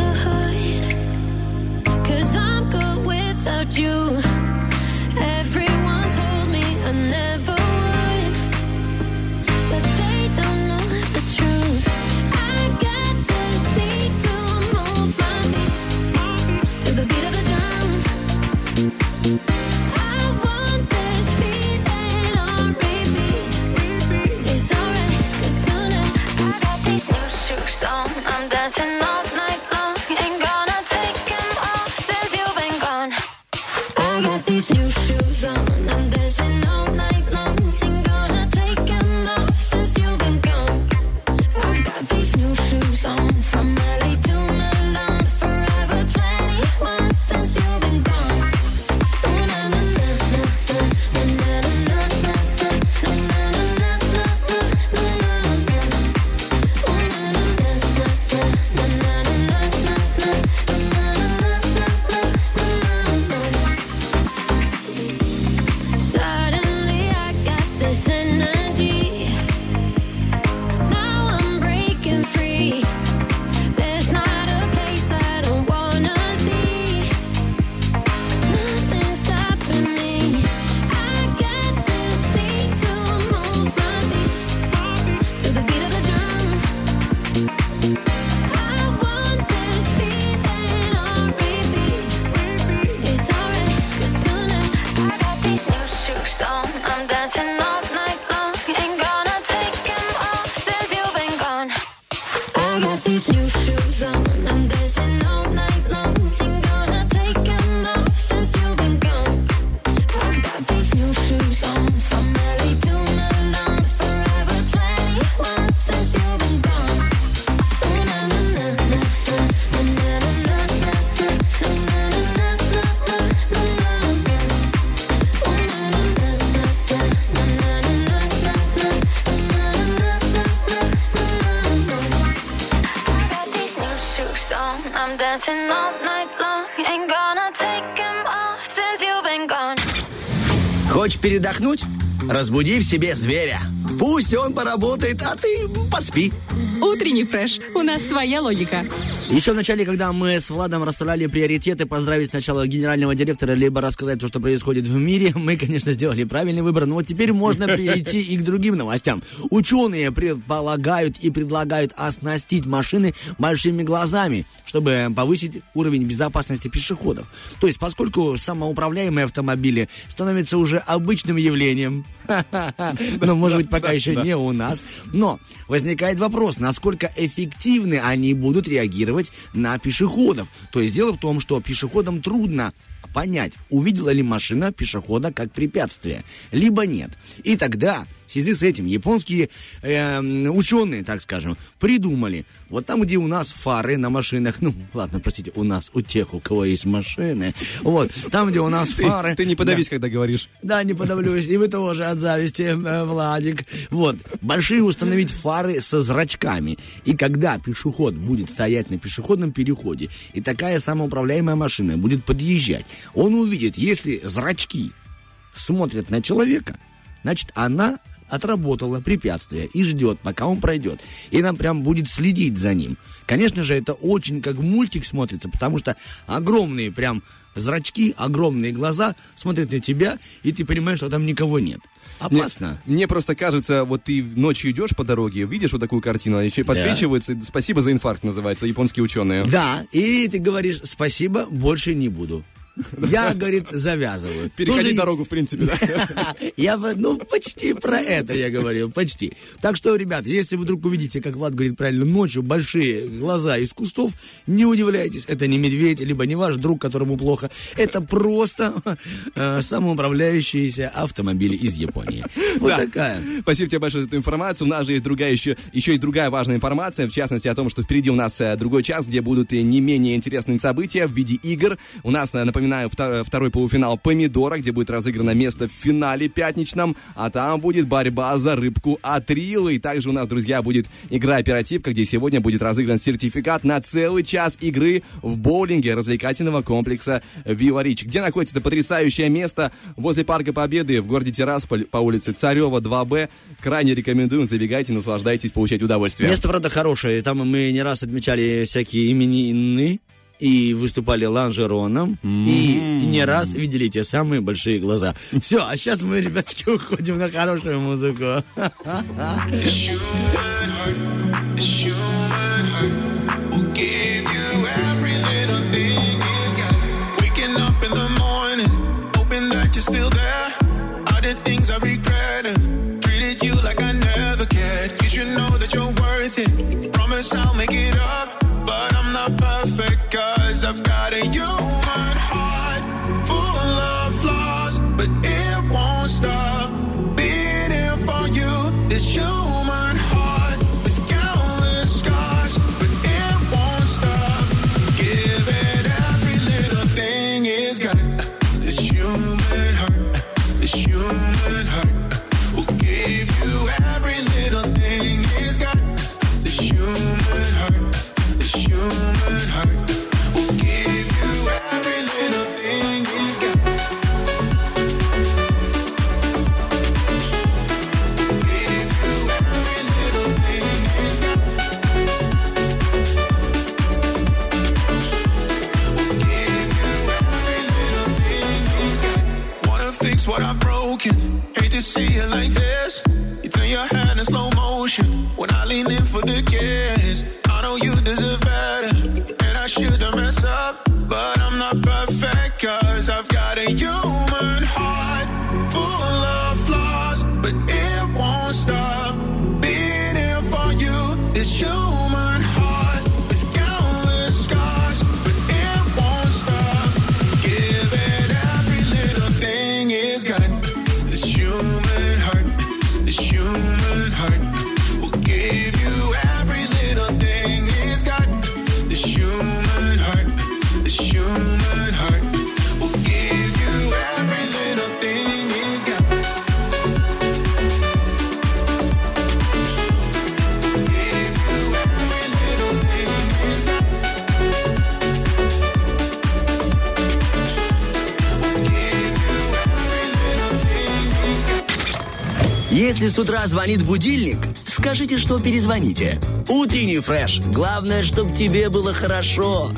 Передохнуть? Разбуди в себе зверя. Пусть он поработает, а ты поспи. Утренний фреш. У нас своя логика. Еще в начале, когда мы с Владом расставляли приоритеты, поздравить сначала генерального директора, либо рассказать то, что происходит в мире, мы, конечно, сделали правильный выбор, но вот теперь можно перейти и к другим новостям. Ученые предполагают и предлагают оснастить машины большими глазами, чтобы повысить уровень безопасности пешеходов. То есть, поскольку самоуправляемые автомобили становятся уже обычным явлением, но, может быть, пока еще не у нас, но возникает вопрос, насколько эффективны они будут реагировать на пешеходов. То есть дело в том, что пешеходам трудно понять, увидела ли машина пешехода как препятствие, либо нет. И тогда, в связи с этим, японские эм, ученые, так скажем, придумали, вот там, где у нас фары на машинах, ну, ладно, простите, у нас, у тех, у кого есть машины, вот, там, где у нас Ты, фары... ты не подавись, Да. когда говоришь. Да, не подавлюсь. И вы тоже от зависти, э, Владик. Вот. Большие установить фары со зрачками. И когда пешеход будет стоять на пешеходном переходе, и такая самоуправляемая машина будет подъезжать, он увидит, если зрачки смотрят на человека, значит, она отработала препятствие и ждет, пока он пройдет. И она прям будет следить за ним. Конечно же, это очень как мультик смотрится, потому что огромные прям зрачки, огромные глаза смотрят на тебя, и ты понимаешь, что там никого нет. Опасно. Мне, мне просто кажется, вот ты ночью идешь по дороге, видишь вот такую картину, она еще и подсвечивается. Спасибо за инфаркт называется, японские ученые. Да, и ты говоришь, спасибо, больше не буду. Я, говорит, завязываю. Переходи Тоже- дорогу, в принципе, да. Я, ну, почти про это я говорил, почти. Так что, ребят, если вы вдруг увидите, как Влад говорит правильно, ночью большие глаза из кустов, не удивляйтесь, это не медведь, либо не ваш друг, которому плохо. Это просто э, самоуправляющиеся автомобили из Японии. Вот Да. такая. Спасибо тебе большое за эту информацию. У нас же есть другая еще, еще есть другая важная информация, в частности о том, что впереди у нас э, другой час, где будут и не менее интересные события в виде игр. У нас, э, напоминаю, втор- второй полуфинал «Помидора», где будет разыграно место в финале пятничном, а там будет борьба за рыбку от. И также у нас, друзья, будет игра «Оперативка», где сегодня будет разыгран сертификат на целый час игры в боулинге развлекательного комплекса «Вива Рич», где находится это потрясающее место возле Парка Победы в городе Тирасполь по улице Царева 2Б. Крайне рекомендуем, забегайте, наслаждайтесь, получайте удовольствие. Место, правда, хорошее. Там мы не раз отмечали всякие именины и выступали ланжероном, и не раз видели те самые большие глаза. Все, а сейчас мы, ребятки, уходим на хорошую музыку. I've got in you. When I lean in for the Если с утра звонит будильник, скажите, что перезвоните. Утренний фреш. Главное, чтобы тебе было хорошо.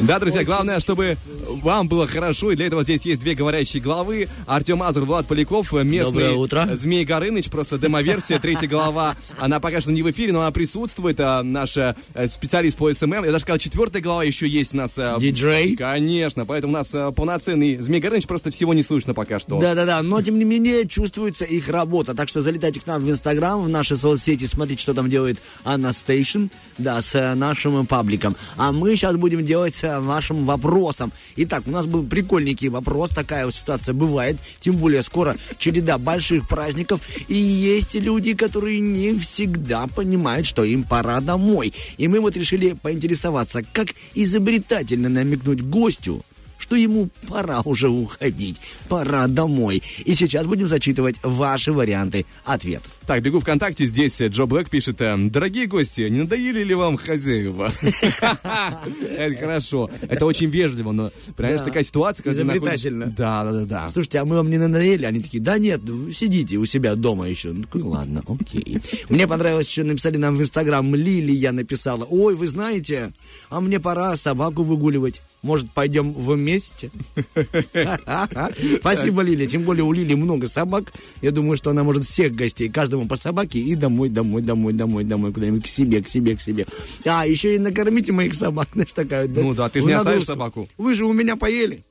Да, друзья, главное, чтобы вам было хорошо, и для этого здесь есть две говорящие главы. Артем Азур, Влад Поляков, местный Доброе утро. Змей Горыныч, просто демоверсия, третья голова. Она пока что не в эфире, но она присутствует. А, наша э, специалист по SMM. Я даже сказал, четвертая голова еще есть у нас. э, Диджей. Конечно, поэтому у нас э, полноценный Змей Горыныч, просто всего не слышно пока что. Да-да-да, но тем не менее чувствуется их работа. Так что залетайте к нам в Инстаграм, в наши соцсети, смотрите, что там делает Анна Стейшн, да, с э, нашим пабликом. А мы сейчас будем делать э, вашим вопросом. Итак, у нас был прикольненький вопрос, такая вот ситуация бывает, тем более скоро череда больших праздников, и есть люди, которые не всегда понимают, что им пора домой. И мы вот решили поинтересоваться, как изобретательно намекнуть гостю, что ему пора уже уходить, пора домой. И сейчас будем зачитывать ваши варианты ответов. Так, бегу ВКонтакте, здесь э, Джо Блэк пишет, э, дорогие гости, не надоели ли вам хозяева? Это хорошо, это очень вежливо, но понимаешь, такая ситуация, когда Изобретательно. Да, да, да. Слушайте, а мы вам не надоели? Они такие, да нет, ну, сидите у себя дома еще. Ну, такой, ладно, окей. Мне понравилось, еще написали нам в Инстаграм, Лилия написала, ой, вы знаете, а мне пора собаку выгуливать. Может, пойдем вместе? Спасибо, Лилия. Тем более у Лилии много собак. Я думаю, что она может всех гостей, каждому по собаке и домой, домой, домой, домой, домой, куда-нибудь к себе, к себе, к себе. А, еще и накормите моих собак, знаешь, такая. Ну да, ты ж не оставишь собаку. Вы же у меня поели.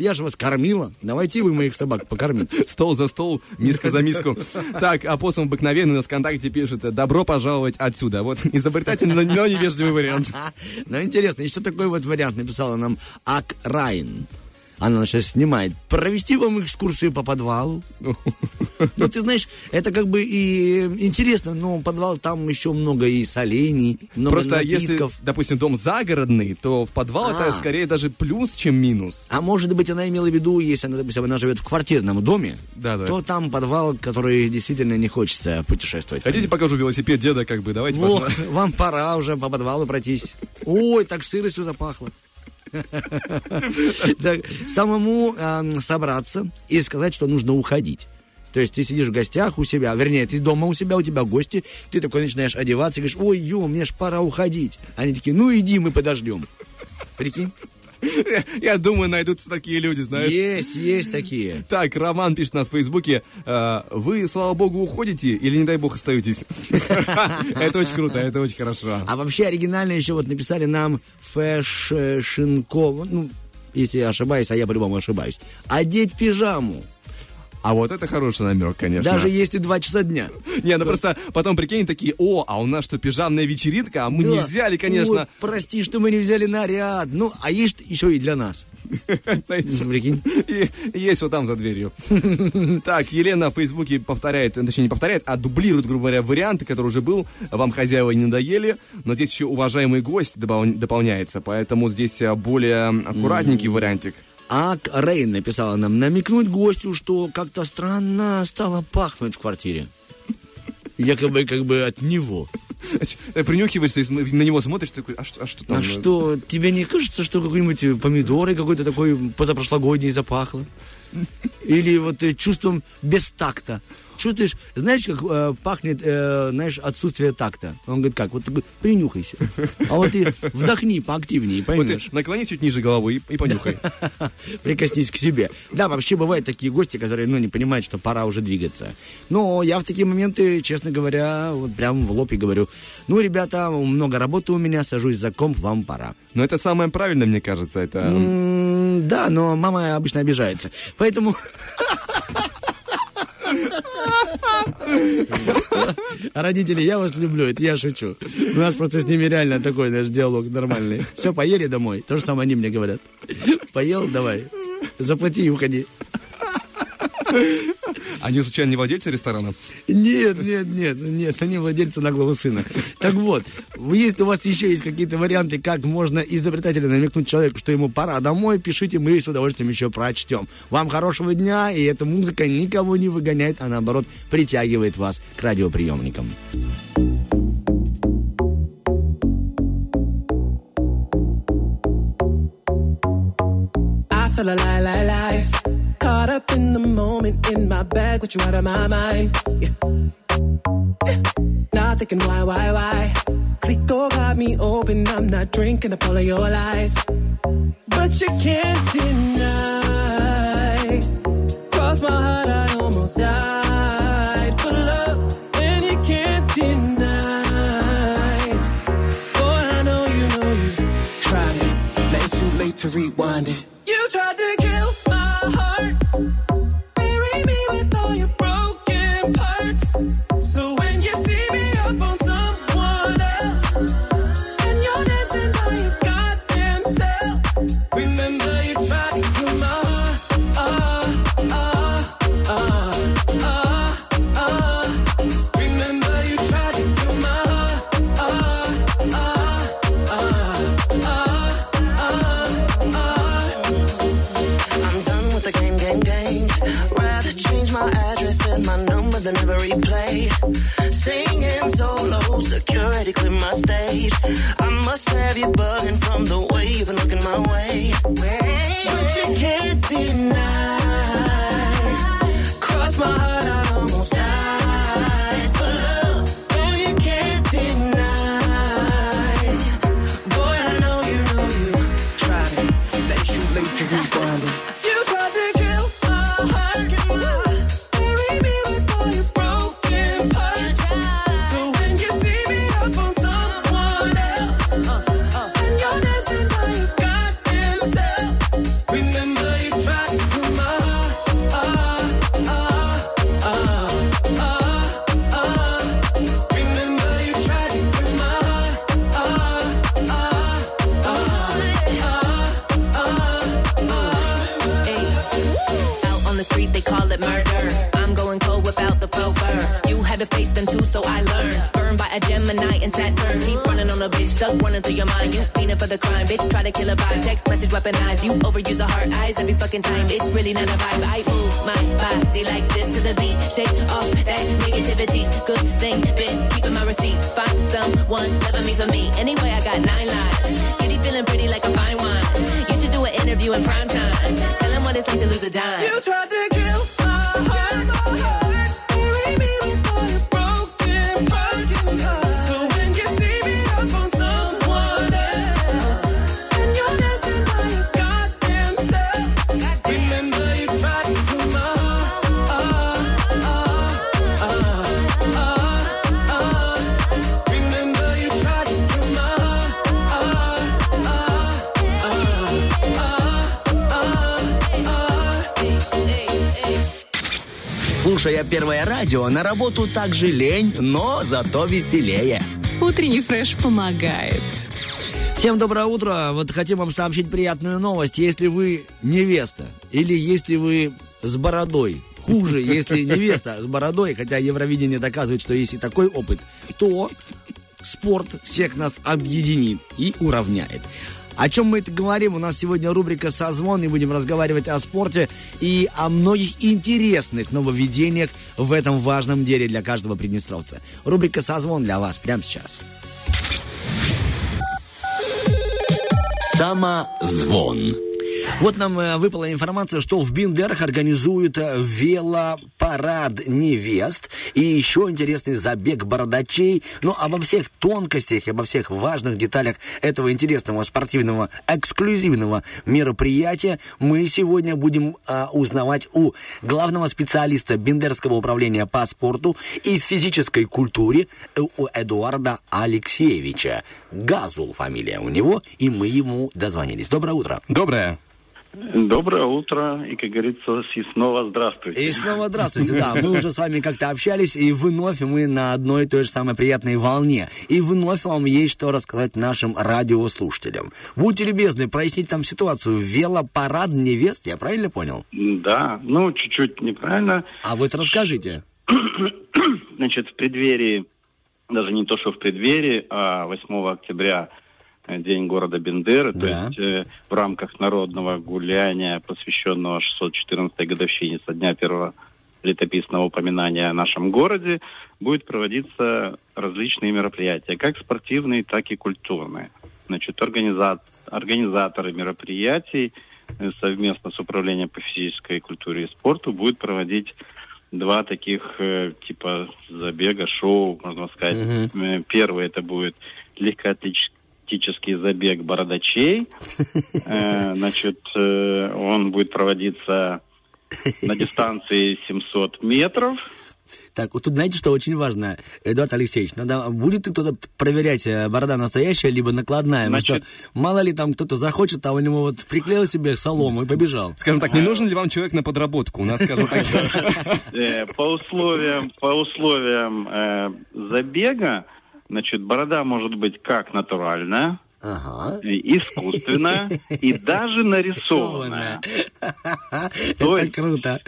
Я же вас кормила. Давайте вы моих собак покормите. Стол за стол, миска за миску. Так, апостол обыкновенный у нас ВКонтакте пишет, добро пожаловать отсюда. Вот изобретательный, но но невежливый вариант. Ну, интересно, еще такой вот вариант написала нам Ак Райн. Она сейчас снимает. Провести вам экскурсию по подвалу. Ну, ты знаешь, это как бы и интересно, но подвал там еще много и солений, много Просто если, напитков. допустим, дом загородный, то в подвал А. это скорее даже плюс, чем минус. А может быть, она имела в виду, если она, допустим, она живет в квартирном доме, Да-да. то там подвал, который действительно не хочется путешествовать. Хотите, покажу велосипед деда, как бы, давайте, пожалуйста. вам пора уже по подвалу пройтись. Ой, так сыростью запахло. Так, Самому эм, собраться и сказать, что нужно уходить. То есть ты сидишь в гостях у себя, вернее, ты дома у себя, у тебя гости, ты такой начинаешь одеваться и говоришь, ой, ё, мне ж пора уходить. Они такие, ну иди, мы подождем. Прикинь? Я думаю, найдутся такие люди, знаешь. Есть, есть такие. Так, Роман пишет нас в Фейсбуке, э, вы, слава богу, уходите или, не дай бог, остаетесь? Это очень круто, это очень хорошо. А вообще оригинально еще вот написали нам Фэшинков, ну, если я ошибаюсь, а я по-любому ошибаюсь, одеть пижаму, А вот это хороший намек, конечно. даже если два часа дня. Не, ну просто потом прикинь, такие, о, а у нас что, пижамная вечеринка, а мы не взяли, конечно. Ой, прости, что мы не взяли наряд. Ну, а есть еще и для нас. Прикинь. Есть вот там за дверью. Так, Елена в Фейсбуке повторяет, точнее не повторяет, а дублирует, грубо говоря, варианты, который уже был. Вам хозяева не надоели, но здесь еще уважаемый гость дополняется, поэтому здесь а, более аккуратненький вариантик. Ак Рейн написала нам намекнуть гостю, что как-то странно стало пахнуть в квартире. Якобы как бы от него. Принюхиваешься, на него смотришь, такой, а что, а что там? А что, тебе не кажется, что какой-нибудь помидоры какой-то такой позапрошлогодний запахло? Или вот э, чувством без такта? Чувствуешь, знаешь, как э, пахнет, э, знаешь, отсутствие такта? Он говорит, как? Вот такой, принюхайся. А вот и вдохни поактивнее, Вот поймешь. наклонись чуть ниже головы и, и понюхай. Прикоснись к себе. Да, вообще бывают такие гости, которые, ну, не понимают, что пора уже двигаться. Но я в такие моменты, честно говоря, вот прям в лоб и говорю, ну, ребята, много работы у меня, сажусь за комп, вам пора. Но это самое правильное, мне кажется, это... Да, но мама обычно обижается. Поэтому... Родители, я вас люблю, это я шучу. У нас просто с ними реально такой наш диалог нормальный. Все, поели домой. То же самое они мне говорят. Поел, давай. Заплати и уходи. Они, случайно, не владельцы ресторана? Нет, нет, нет, нет, они владельцы наглого сына. Так вот, если у вас еще есть какие-то варианты, как можно изобретательно намекнуть человеку, что ему пора домой, пишите, мы с удовольствием еще прочтем. Вам хорошего дня, и эта музыка никого не выгоняет, а наоборот притягивает вас к радиоприемникам. I feel alive, life, caught up in the moment. in my bag with you out of my mind. Yeah. Yeah. Not thinking why, why, why. Clico got me open, I'm not drinking up all of your lies. But you can't deny. Cross my heart, I almost died for love, and you can't deny. Boy, I know you know you tried it. Now it's too late to rewind it. Радио, на работу так же лень, но зато веселее. Утренний фреш помогает. Всем доброе утро. Вот хотим вам сообщить приятную новость. Если вы невеста или если вы с бородой, хуже, если невеста с бородой, хотя Евровидение доказывает, что есть и такой опыт, то спорт всех нас объединит и уравняет. О чем мы это говорим? У нас сегодня рубрика «Созвон», и будем разговаривать о спорте и о многих интересных нововведениях в этом важном деле для каждого приднестровца. Рубрика «Созвон» для вас прямо сейчас. Самозвон. Вот нам э, выпала информация, что в Биндерах организуют э, велопарад невест и еще интересный забег бородачей. Но обо всех тонкостях и обо всех важных деталях этого интересного спортивного эксклюзивного мероприятия мы сегодня будем а, узнавать у главного специалиста Биндерского управления по спорту и физической культуре у Эдуарда Алексеевича. Газул фамилия у него, и мы ему дозвонились. Доброе утро. Доброе. Доброе утро, и, как говорится, и снова здравствуйте. И снова здравствуйте, да. Мы уже с вами как-то общались, и вновь мы на одной и той же самой приятной волне. И вновь вам есть что рассказать нашим радиослушателям. Будьте любезны, прояснить там ситуацию. Велопарад невест, я правильно понял? Да, ну, чуть-чуть неправильно. А вот расскажите. Значит, в преддверии, даже не то, что в преддверии, а 8 октября День города Бендеры, то Да. есть э, в рамках народного гуляния, посвященного 614-й годовщине со дня первого летописного упоминания о нашем городе, будет проводиться различные мероприятия, как спортивные, так и культурные. Значит, организа- организаторы мероприятий э, совместно с Управлением по физической культуре и спорту будет проводить два таких э, типа забега, шоу, можно сказать. Э, Первый это будет легкоатлетический забег бородачей. Э, Значит, э, он будет проводиться на дистанции 700 метров. Так, вот тут знаете, что очень важно, Эдуард Алексеевич, надо, будет ли кто-то проверять, э, борода настоящая, либо накладная? Потому Значит- что мало ли там кто-то захочет, а у него вот приклеил себе солому и побежал. Скажем так, не нужен ли вам человек на подработку? У нас, скажем так, По условиям, по условиям забега, значит, борода может быть как натуральная, Ага. искусственная, и даже нарисованная. То Это есть круто.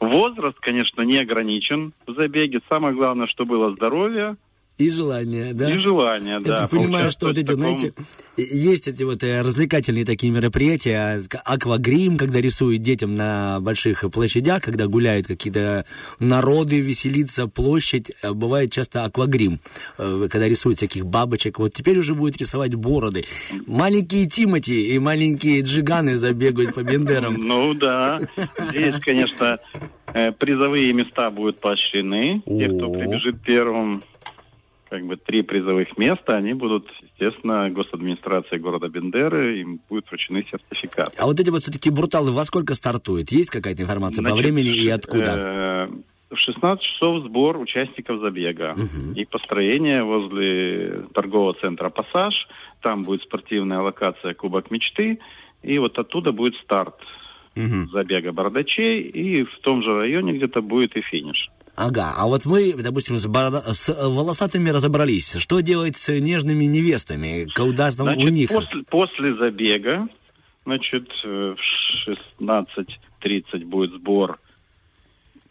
возраст, конечно, не ограничен в забеге. Самое главное, что было здоровье И желание, да? и желание. Я да, так понимаю, что вот эти, таком- знаете, есть эти вот э, развлекательные такие мероприятия, к- аквагрим, когда рисуют детям на больших площадях, когда гуляют какие-то народы, веселиться, площадь, э, бывает часто аквагрим, э, когда рисуют всяких бабочек. Вот теперь уже будет рисовать бороды. Маленькие Тимати и маленькие джиганы забегают по бендерам. Ну да. Здесь, конечно, призовые места будут поощрены. Те, кто прибежит первым, как бы три призовых места, они будут, естественно, госадминистрации города Бендеры, им будет вручены сертификат. А вот эти вот все-таки бруталы во сколько стартуют? Есть какая-то информация по Значит, времени и ш- откуда? э, В 16 часов сбор участников забега и построение возле торгового центра «Пассаж». Там будет спортивная локация «Кубок мечты». И вот оттуда будет старт забега бородачей. И в том же районе где-то будет и финиш. Ага, а вот мы, допустим, с, борода- с волосатыми разобрались. Что делать с нежными невестами? Куда там у Значит, них? после, после забега, значит, э, в 16.30 будет сбор,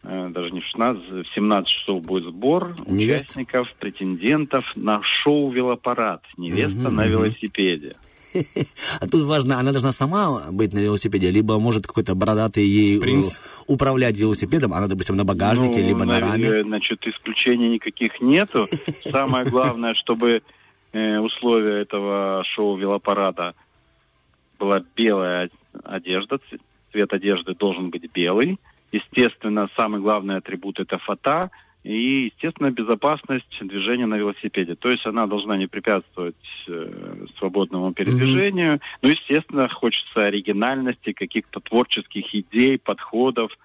э, даже не в 16, в 17 часов будет сбор Невест? участников, претендентов на шоу «Велопарад». Невеста Мгм, на велосипеде. А тут важно, она должна сама быть на велосипеде, либо может какой-то бородатый ей э, Принц. управлять велосипедом, она, допустим, на багажнике, Ну, либо на наве- раме. Значит, исключений никаких нету. Самое главное, чтобы э, условия этого шоу велопарада была белая одежда, цвет одежды должен быть белый. Естественно, самый главный атрибут это фото и, естественно, безопасность движения на велосипеде. То есть она должна не препятствовать э, свободному передвижению. Ну, естественно, хочется оригинальности, каких-то творческих идей, подходов.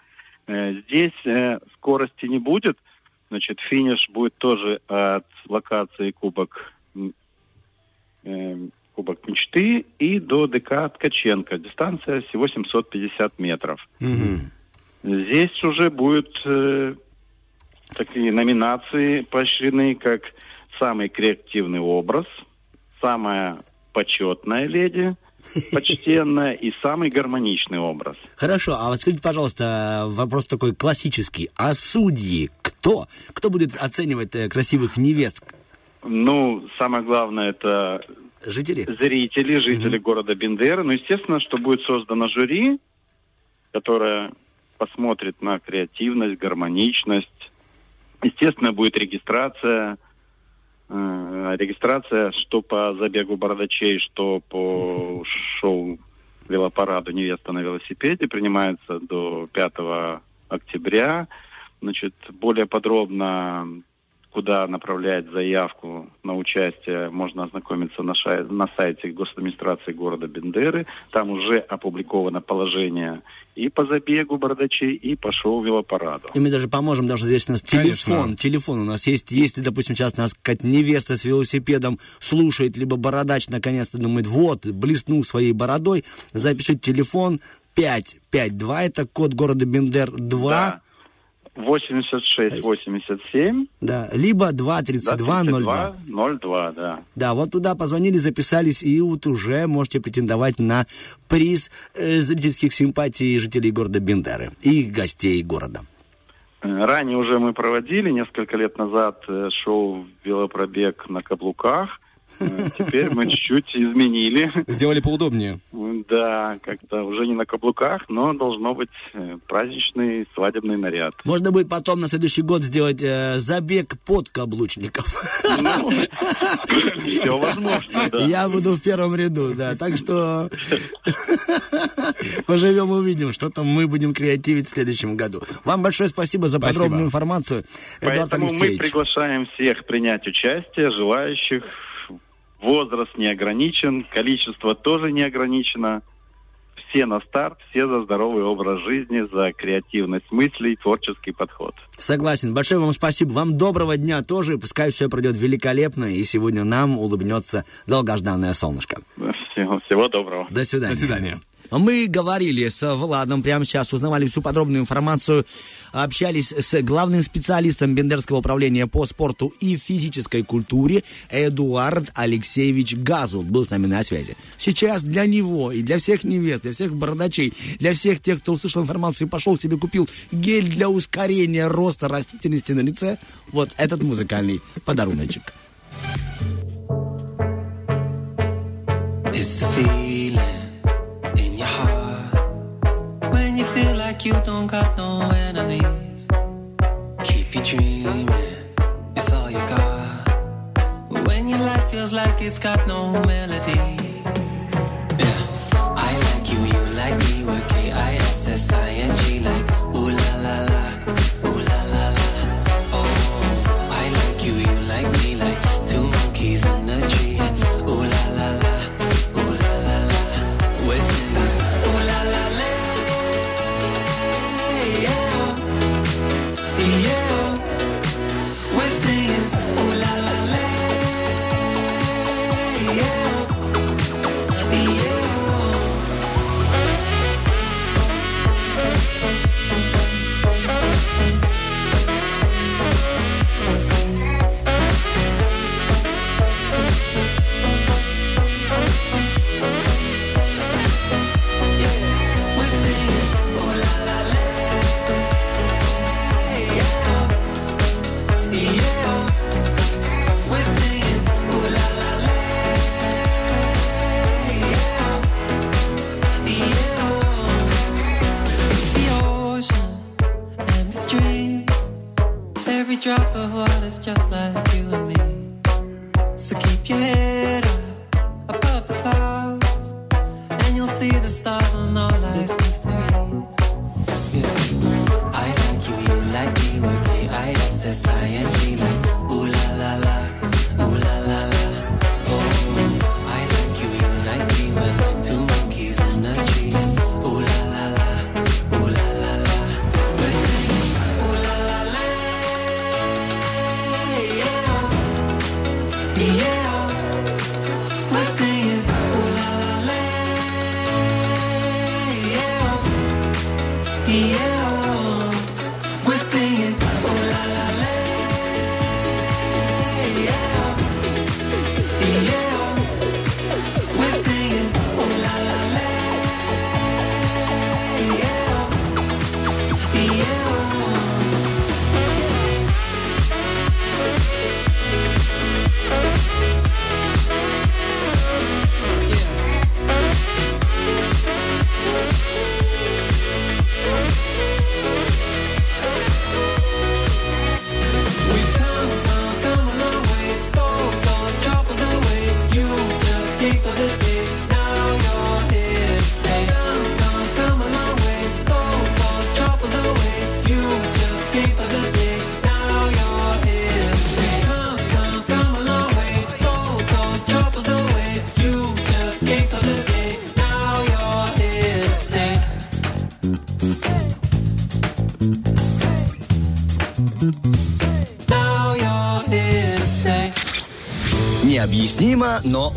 Э, Здесь э, скорости не будет. Значит, финиш будет тоже от локации Кубок, э, Кубок мечты и до ДК Ткаченко. Дистанция всего 750 метров. Здесь уже будут э, такие номинации поощрены, как самый креативный образ, самая почетная леди, почтенная и самый гармоничный образ. Хорошо, а вот скажите, пожалуйста, вопрос такой классический. А судьи кто? Кто будет оценивать э, красивых невест? Ну, самое главное, это Жители? зрители, жители города Бендеры. Ну, естественно, что будет создано жюри, которое посмотрит на креативность, гармоничность. Естественно, будет регистрация, э, регистрация что по забегу бородачей, что по шоу велопараду «Невеста на велосипеде» принимается до 5 октября. Значит, более подробно куда направлять заявку на участие, можно ознакомиться на, шай- на сайте госадминистрации города Бендеры. Там уже опубликовано положение и по забегу бардачей, и по шоу велопараду. И мы даже поможем, даже здесь у нас Конечно. телефон, телефон у нас есть. Если, допустим, сейчас нас какая-то невеста с велосипедом слушает, либо бородач наконец-то думает, вот, блеснул своей бородой, запишите телефон 552, это код города Бендер 2, Да. 86 87 да, либо 23202. 02, да. Да, вот туда позвонили, записались, и вот уже можете претендовать на приз э, зрительских симпатий жителей города Бендеры и гостей города. Э, Ранее уже мы проводили несколько лет назад э, шоу «Велопробег на каблуках». Э, Теперь мы чуть-чуть изменили. Сделали поудобнее. Да, как-то уже не на каблуках, но должно быть э, праздничный свадебный наряд. Можно будет потом на следующий год сделать э, забег под каблучников. Все возможно, да. Я буду в первом ряду, да. Так что поживем увидим, что там мы будем креативить в следующем году. Вам большое спасибо за Спасибо. подробную информацию, Эдуард Поэтому мы приглашаем всех принять участие, желающих. Возраст не ограничен, количество тоже не ограничено. Все на старт, все за здоровый образ жизни, за креативность мыслей, творческий подход. Согласен. Большое вам спасибо. Вам доброго дня тоже. Пускай все пройдет великолепно, и сегодня нам улыбнется долгожданное солнышко. Всего, всего доброго. До свидания. До свидания. Мы говорили с Владом прямо сейчас, узнавали всю подробную информацию, общались с главным специалистом Бендерского управления по спорту и физической культуре Эдуард Алексеевич Газул был с нами на связи. Сейчас для него и для всех невест, для всех бородачей, для всех тех, кто услышал информацию и пошел себе купил гель для ускорения роста растительности на лице, вот этот музыкальный подаруночек. It's the feeling when you feel like you don't got no enemies. Keep you dreaming, it's all you got. When your life feels like it's got no melody. Drop of water's just like you no,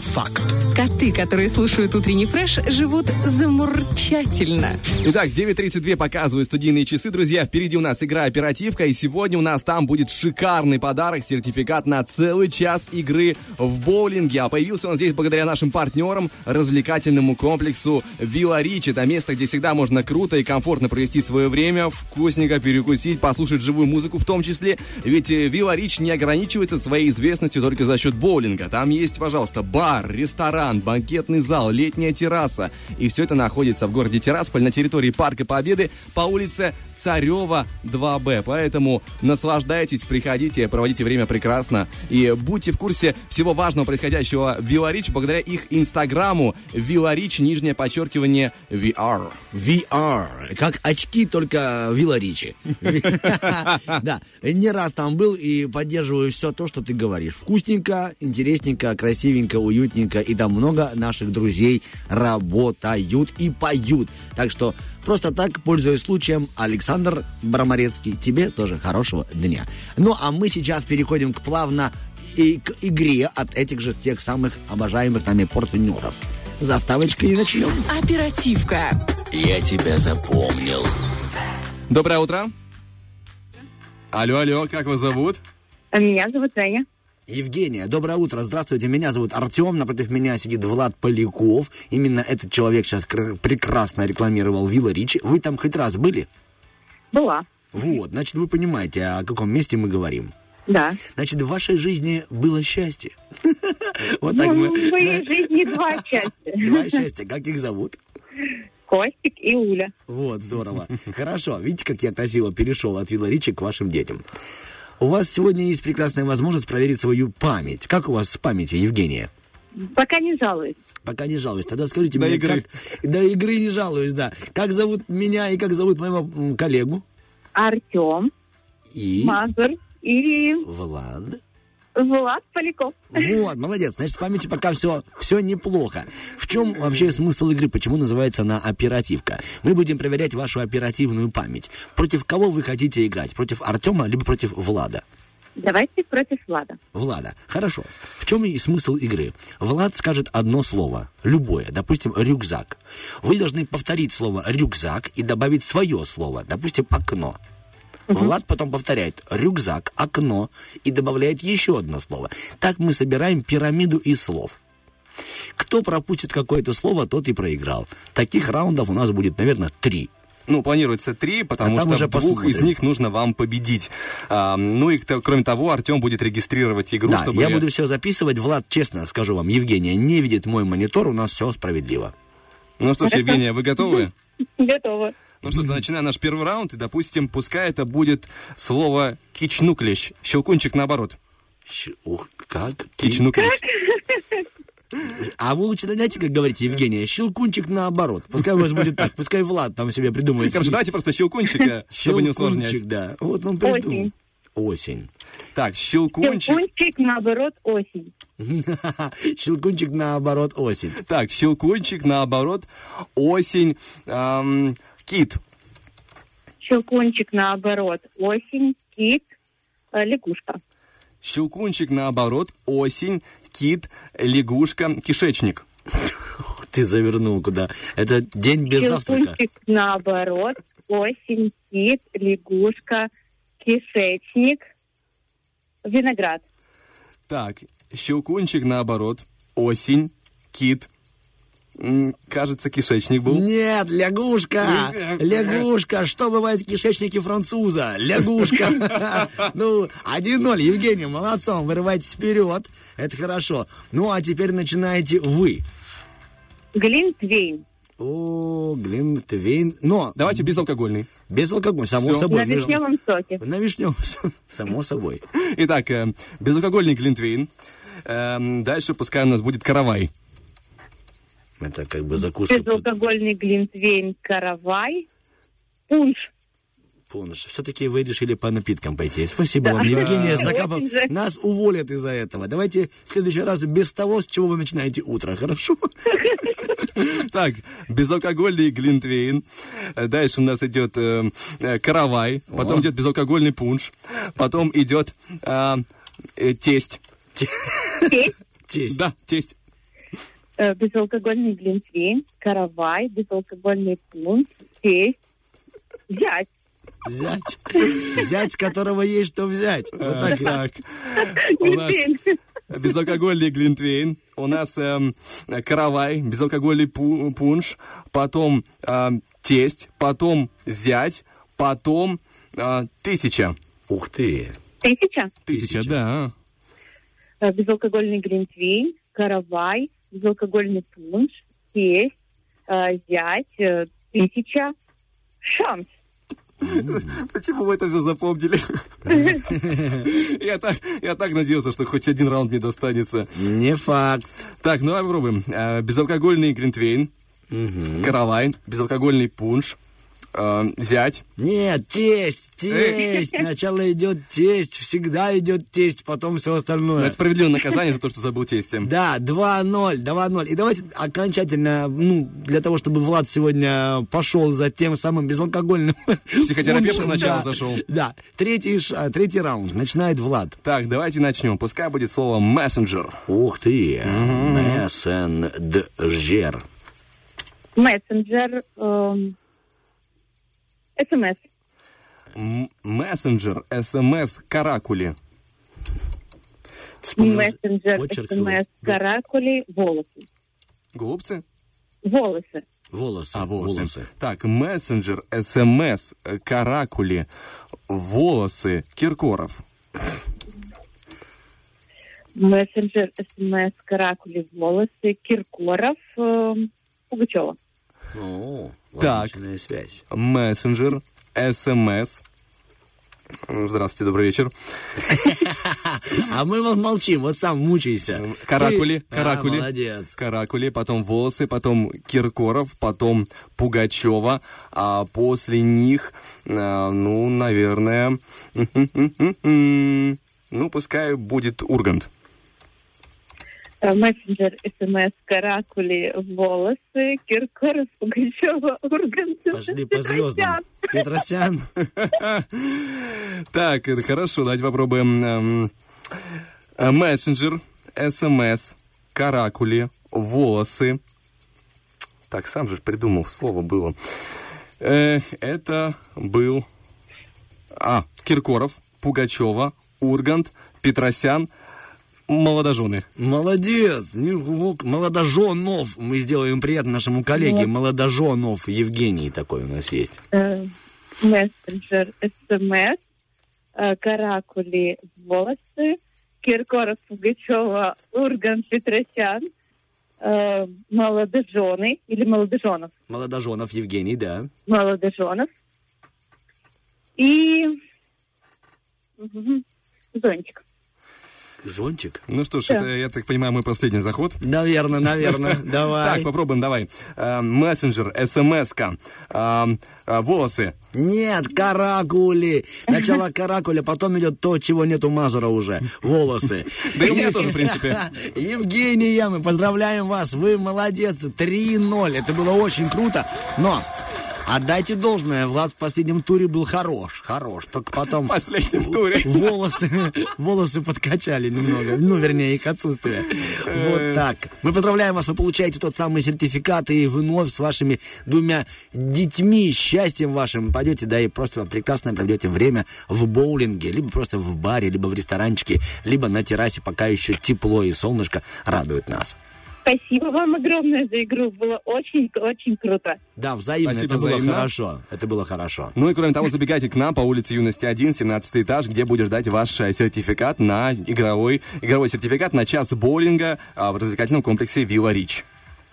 Коты, которые слушают утренний фреш, живут замурчательно. Итак, 9.32 показывают студийные часы, друзья. Впереди у нас игра «Оперативка», и сегодня у нас там будет шикарный подарок, сертификат на целый час игры в боулинге. А появился он здесь благодаря нашим партнерам, развлекательному комплексу «Вилла Рич». Это место, где всегда можно круто и комфортно провести свое время, вкусненько перекусить, послушать живую музыку в том числе. Ведь э, «Вилла Рич» не ограничивается своей известностью только за счет боулинга. Там есть, пожалуйста, бар, ресторан, банкетный зал, летняя терраса. И все это находится в городе Тирасполь на территории Парка Победы по улице Царева 2Б. Поэтому наслаждайтесь, приходите, проводите время прекрасно. И будьте в курсе всего важного происходящего в Виларич благодаря их инстаграму Виларич, нижнее подчеркивание VR. VR. Как очки, только Вилла Ричи. Да, не раз там был и поддерживаю все то, что ты говоришь. Вкусненько, интересненько, красивенько, уютненько. И там много наших друзей работают и поют. Так что просто так, пользуясь случаем, Александр Браморецкий, тебе тоже хорошего дня. Ну, а мы сейчас переходим к плавно и к игре от этих же тех самых обожаемых нами партнеров. Заставочкой и начнем. Оперативка. Я тебя запомнил. Доброе утро. Алло, алло, как вас зовут? Меня зовут Женя. Евгения, доброе утро. Здравствуйте, меня зовут Артем. Напротив меня сидит Влад Поляков. Именно этот человек сейчас кр- прекрасно рекламировал Вилла Ричи. Вы там хоть раз были? Была. Вот, значит, вы понимаете, о каком месте мы говорим. Да. Значит, в вашей жизни было счастье. Вот так ну, мы... в моей жизни два счастья. Два счастья. Как их зовут? Костик и Уля. Вот, здорово. Хорошо. Видите, как я красиво перешел от Вилла Ричи к вашим детям. У вас сегодня есть прекрасная возможность проверить свою память. Как у вас с памятью, Евгения? Пока не жалуюсь. Пока не жалуюсь. Тогда скажите До мне, игры. как... До игры не жалуюсь, да. Как зовут меня и как зовут моего коллегу? Артем, И... Мазур и Влад. Влад Поляков. Вот, молодец. Значит, с памятью пока все, все неплохо. В чем вообще смысл игры? Почему называется она оперативка? Мы будем проверять вашу оперативную память. Против кого вы хотите играть? Против Артема, либо против Влада? Давайте против Влада. Влада. Хорошо. В чем и смысл игры? Влад скажет одно слово, любое, допустим, рюкзак. Вы должны повторить слово рюкзак и добавить свое слово, допустим, окно. Влад потом повторяет рюкзак, окно и добавляет еще одно слово. Так мы собираем пирамиду из слов. Кто пропустит какое-то слово, тот и проиграл. Таких раундов у нас будет, наверное, три. Ну, планируется три, потому А что уже двух из них нужно вам победить. А, ну и кроме того, Артем будет регистрировать игру, да, чтобы... я буду все записывать. Влад, честно скажу вам, Евгения не видит мой монитор, у нас все справедливо. Ну что ж. Евгения, вы готовы? Готово. Ну что, начинаем наш первый раунд, и, допустим, пускай это будет слово кичнуклещ, щелкунчик наоборот. Щ- Ух, как? Кичнуклещ. А вы лучше знаете, как говорите, Евгения, щелкунчик наоборот. Пускай у вас будет так, пускай Влад там себе придумает. Хорошо, давайте просто щелкунчика, чтобы не усложнять. Да. Вот он придумал. Осень. Так, щелкунчик. Щелкунчик, наоборот, осень. Щелкунчик наоборот осень. Так, щелкунчик, наоборот, осень, кит. Щелкунчик, наоборот, осень, кит, э, лягушка. Щелкунчик, наоборот, осень, кит, лягушка, кишечник. Ты завернул куда? Это день без завтрака. Щелкунчик, наоборот, осень, кит, лягушка, кишечник, виноград. Так, щелкунчик, наоборот, осень, кит, кажется, кишечник был. Нет, лягушка! Лягушка! Что бывает в кишечнике француза? Лягушка! Ну, 1-0. Евгений, молодцом, вырывайтесь вперед. Это хорошо. Ну, а теперь начинаете вы. Глинтвейн. О, глинтвейн. Но Давайте безалкогольный. без алкоголя, само Всё. собой. На вишневом соке. На вишневом, само собой. Итак, э, безалкогольный глинтвейн. Эм, дальше пускай у нас будет каравай. Это как бы закуска. Безалкогольный глинтвейн, каравай, пунш. Пунш. Все-таки вы решили по напиткам пойти. Спасибо Да. вам, Евгения. Закапов. Нас уволят из-за этого. Давайте в следующий раз без того, с чего вы начинаете утро, хорошо? Так, безалкогольный глинтвейн. Дальше у нас идет э, э, каравай. Потом идет безалкогольный пунш. Потом идет э, э, тесть. Тесть, Тесть. Да, тесть. Э, безалкогольный глинтвейн, каравай, безалкогольный пунш, тесть, зять. Взять. Взять, с которого есть что взять. Вот А, так. Так, у нас безалкогольный глинтвейн, у нас эм, каравай, безалкогольный пу- пунш, потом эм, тесть, потом зять, потом э, тысяча. Ух ты. Тысяча. Тысяча, да. Э, безалкогольный глинтвейн, каравай, безалкогольный пунш, тесть, э, зять, э, тысяча, шанс. Почему вы это все запомнили? Я так, я так надеялся, что хоть один раунд мне достанется. Не факт. Так, ну давай попробуем. Э, Безалкогольный глинтвейн, каравай, безалкогольный пунш, э, зять. Нет, тесть, тесть. Сначала идет тесть, всегда идет тесть, потом все остальное. Это справедливое наказание за то, что забыл тесте. Да, 2-0, 2-0. И давайте окончательно, ну, для того, чтобы Влад сегодня пошел за тем самым безалкогольным... Психотерапевт сначала да. зашел. Да, третий, ш- третий раунд. Начинает Влад. Так, давайте начнем. Пускай будет слово мессенджер. Ух ты, мессенджер. Мессенджер, эм, СМС, М- Мессенджер, СМС, каракули. мессенджер, почерк свой. СМС, каракули, волосы. Голубцы? Волосы. Волосы. А, волосы. Так, мессенджер, СМС, э, каракули, волосы, Киркоров. Мессенджер, СМС, каракули, волосы, Киркоров, эм, Пугачева. О, Так. связь. Мессенджер, СМС. Здравствуйте, добрый вечер. А мы вот молчим, вот сам мучайся. Каракули, Ты- каракули. А, молодец. Каракули, потом волосы, потом Киркоров, потом Пугачева, а после них, а, ну, наверное, ну, пускай будет Ургант. Э, Мессенджер, СМС, каракули, волосы, Киркоров, Пугачева, Ургант. Пошли по звездам. Петросян. Так, хорошо, давайте попробуем. эм, э, Мессенджер, СМС, каракули, волосы. Так, сам же придумал, слово было. Это был... А, Киркоров, Пугачева, Ургант, Петросян, молодожены. Молодец. Молодоженов. Мы сделаем приятно нашему коллеге. Молодоженов Евгений такой у нас есть. Э, Мессенджер, СМС, э, каракули, волосы, Киркоров, Пугачева, Ургант, Петросян, э, молодожены или молодоженов, Молодоженов Евгений, да. молодоженов и зонтик. Зонтик? Ну что ж, Да. это, я так понимаю, мой последний заход. Наверное, наверное. Давай. Так, попробуем, давай. Э, Мессенджер, СМС-ка, э, э, волосы. Нет, каракули. Начало каракуля, потом идет то, чего нет у Мазура уже. Волосы. Да и у меня тоже, в принципе. Евгения, мы поздравляем вас. Вы молодец. 3-0. Это было очень круто. Но отдайте должное. Влад в последнем туре был хорош. Хорош. Только потом... В последнем туре. Волосы, волосы подкачали немного. Ну, вернее, их отсутствие. Вот так. Мы поздравляем вас. Вы получаете тот самый сертификат. И вновь с вашими двумя детьми, счастьем вашим пойдете, да и просто прекрасно проведете время в боулинге, либо просто в баре, либо в ресторанчике, либо на террасе, пока еще тепло и солнышко радует нас. Спасибо вам огромное за игру. Было очень-очень круто. Да, взаимно. Спасибо это было взаимно. хорошо. Это было хорошо. Ну и кроме того, забегайте к нам по улице Юности 1, 17 этаж, где будет ждать ваш э, сертификат на игровой, игровой сертификат на час боулинга а, в развлекательном комплексе Вилла Рич.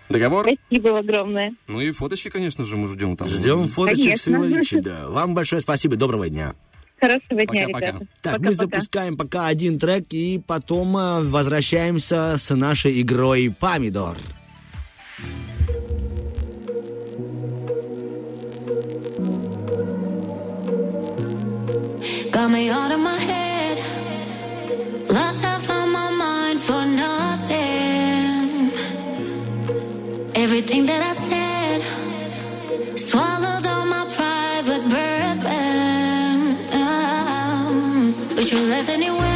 Договор? Спасибо огромное. Ну и фоточки, конечно же, мы ждем там. Ждем фоточек с Конечно. Виларичи, да. Вам большое спасибо. Доброго дня. Хорошего дня, Пока-пока. ребята. Так, мы Пока-пока. запускаем пока один трек и потом э, возвращаемся с нашей игрой «Помидор». Got me out of my head. Lost half of my mind for nothing. Everything that I said swallowed But you left anyway,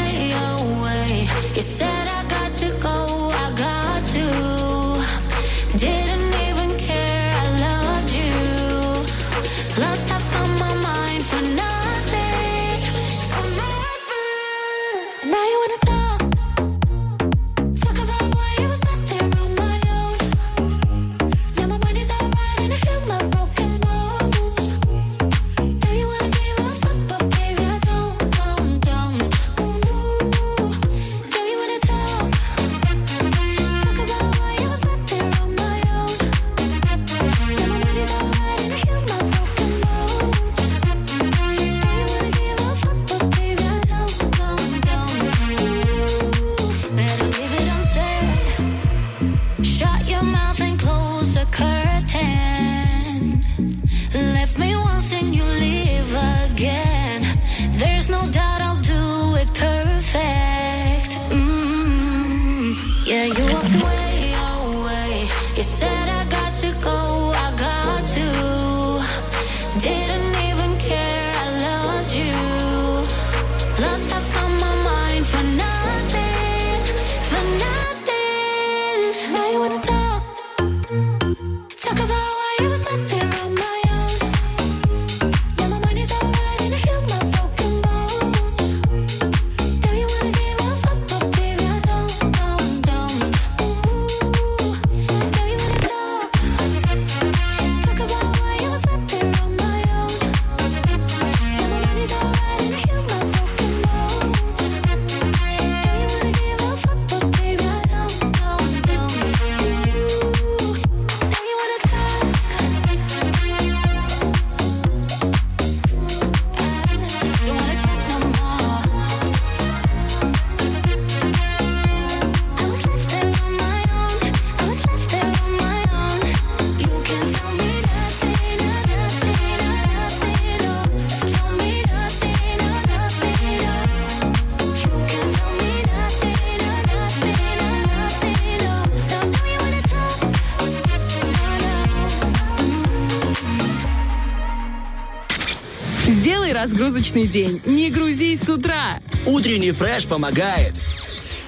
разгрузочный день. Не грузись с утра. Утренний фреш помогает.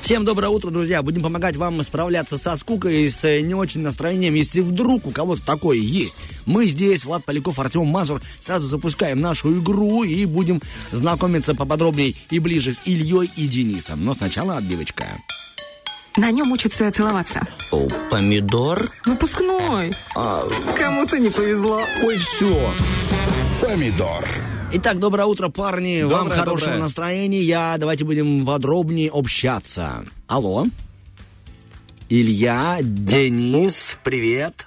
Всем доброе утро, друзья. Будем помогать вам справляться со скукой и с э, не очень настроением. Если вдруг у кого-то такое есть, мы здесь, Влад Поляков, Артем Мазур, сразу запускаем нашу игру и будем знакомиться поподробнее и ближе с Ильей и Денисом. Но сначала отбивочка. На нем учатся целоваться. О, помидор? Выпускной. А, Кому-то не повезло. ой, все. Помидор. Итак, доброе утро, парни. Вам Доброе, хорошего доброе. настроения. Давайте будем подробнее общаться. Алло. Илья, Денис, привет.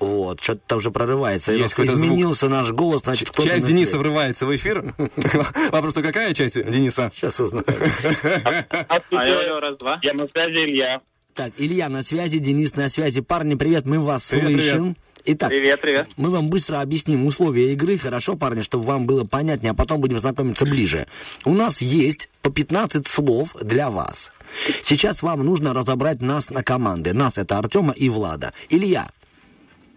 Вот, что-то там уже прорывается. Есть какой-то звук. изменился наш голос, значит, кто-то... Часть Дениса врывается в эфир. Вопрос, то какая часть Дениса? Сейчас узнаю. Алло, алло, раз, два. Я на связи, Илья. Так, Илья на связи, Денис на связи. Парни, привет, мы вас Привет, слышим. Итак, Привет, привет. мы вам быстро объясним условия игры, хорошо, парни, чтобы вам было понятнее, а потом будем знакомиться ближе. У нас есть по 15 слов для вас. Сейчас вам нужно разобрать нас на команды. Нас это Артема и Влада. Илья,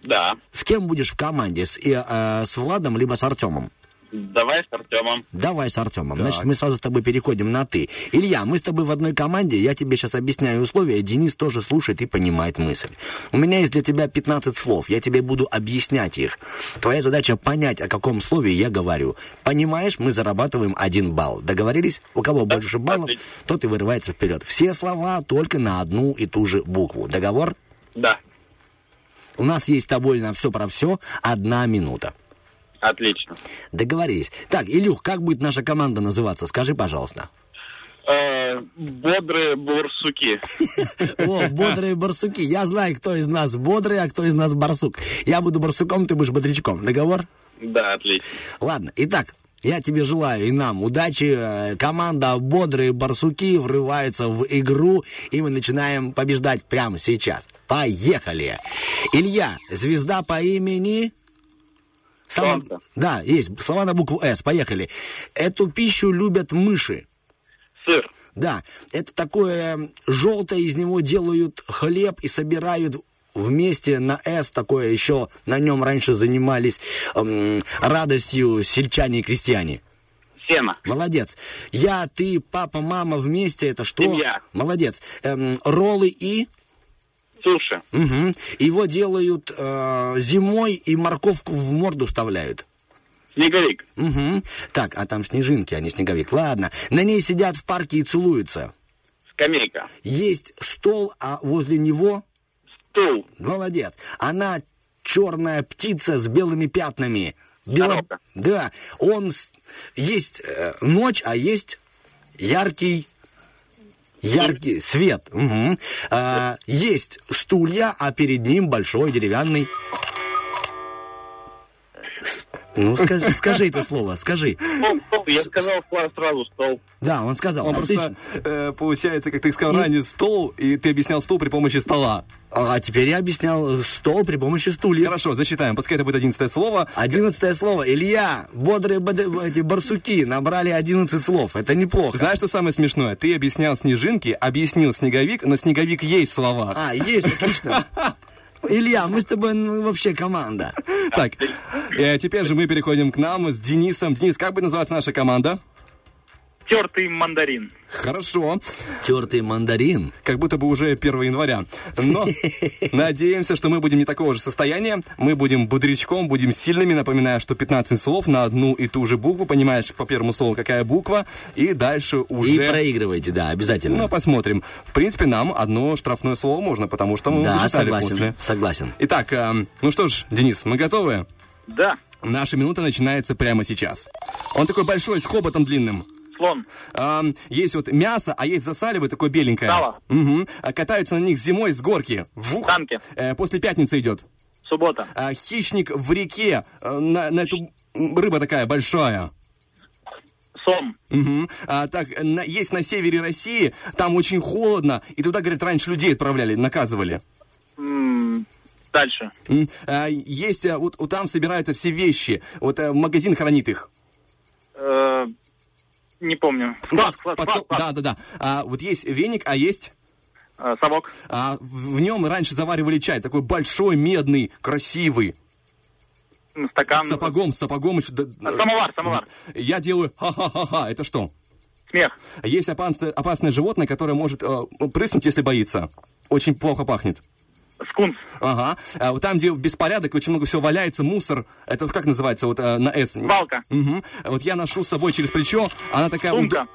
Да. с кем будешь в команде? С, э, э, с Владом либо с Артемом? Давай с Артемом. Давай с Артемом. Так. Значит, мы сразу с тобой переходим на ты. Илья, мы с тобой в одной команде, я тебе сейчас объясняю условия, Денис тоже слушает и понимает мысль. У меня есть для тебя 15 слов, я тебе буду объяснять их. Твоя задача понять, о каком слове я говорю. Понимаешь, мы зарабатываем один балл. Договорились? У кого больше баллов, отлично. тот и вырывается вперед. Все слова только на одну и ту же букву. Договор? Да. У нас есть с тобой на все про все одна минута. Отлично. Договорились. Так, Илюх, как будет наша команда называться? Скажи, пожалуйста. Э, бодрые бурсуки. О, бодрые барсуки. Я знаю, кто из нас бодрый, а кто из нас барсук. Я буду барсуком, ты будешь бодрячком. Договор? Да, отлично. Ладно, итак, я тебе желаю и нам удачи. Э, Команда «Бодрые барсуки» врывается в игру, и мы начинаем побеждать прямо сейчас. Поехали! Илья, звезда по имени... Солнце. Да, есть. Слова на букву «С». Поехали. Эту пищу любят мыши. Сыр. Да, это такое желтое, из него делают хлеб и собирают вместе на «С», такое еще на нем раньше занимались эм, радостью сельчане и крестьяне. Сено. Молодец. Я, ты, папа, мама вместе, это что? Семья. Молодец. Эм, роллы и... Суши. Мгм. Его делают э, зимой и морковку в морду вставляют. Снеговик. Мгм. Так, а там снежинки, а не снеговик. Ладно. На ней сидят в парке и целуются. Скамейка. Есть стол, а возле него... Стул. Молодец. Она черная птица с белыми пятнами. Бело-. Да. Он... Есть э, ночь, а есть яркий... Яркий свет. Мгм. А, есть стулья, а перед ним большой деревянный... Ну, скажи, скажи это слово, скажи. Стол, стол. Я сказал сразу стол. Да, он сказал. Он Отлично. просто, э, получается, как ты сказал ранее, стол, и ты объяснял стол при помощи стола. А теперь я объяснял э, стол при помощи стульев. Хорошо, засчитаем. Пускай это будет одиннадцатое слово. Одиннадцатое слово. Илья, бодрые бод- эти барсуки набрали 11 слов. Это неплохо. Знаешь, что самое смешное? Ты объяснял снежинки, объяснил снеговик, но снеговик есть в словах. А, есть, отлично. Илья, мы с тобой ну, вообще команда. Так, э, теперь же мы переходим к нам с Денисом. Денис, как будет называться наша команда? Тертый мандарин. Хорошо. Тертый мандарин. Как будто бы уже 1 января. Но надеемся, что мы будем не такого же состояния. Мы будем бодрячком, будем сильными. Напоминаю, что 15 слов на одну и ту же букву. Понимаешь по первому слову, какая буква. И дальше уже... И проигрывайте, да, обязательно. Ну, посмотрим. В принципе, нам одно штрафное слово можно, потому что мы да, согласен, после. согласен. Итак, э, ну что ж, Денис, мы готовы? Да. Наша минута начинается прямо сейчас. Он такой большой, с хоботом длинным. Слон. А, есть вот мясо, а есть засаливое, такое беленькое. Сало. А, Катаются на них зимой с горки. Вжух. Танки. Э, после пятницы идет. Суббота. А, хищник в реке. э, на, на эту рыба такая большая. Сом. Мгм. А, так, на- есть на севере России, там очень холодно, и туда, говорят, раньше людей отправляли, наказывали. М, Дальше. А, есть, а, вот, вот там собираются все вещи, вот э, магазин хранит их. Э, Не помню. Склад, склад, Подсо- склад, склад. Да, да, да. А, вот есть веник, а есть... Э, Совок. А, в, нем раньше заваривали чай, такой большой, медный, красивый. Стакан. Сапогом, сапогом. еще А, Самовар, самовар. Я делаю ха-ха-ха-ха. Это что? Смех. Есть опасное, опасное животное, которое может э, прыснуть, если боится. Очень плохо пахнет. Скунс. Ага. А вот там, где беспорядок, очень много всего валяется, мусор. Это как называется вот э, на «С»? Валка. Мгм. Вот я ношу с собой через плечо, она такая... Сумка.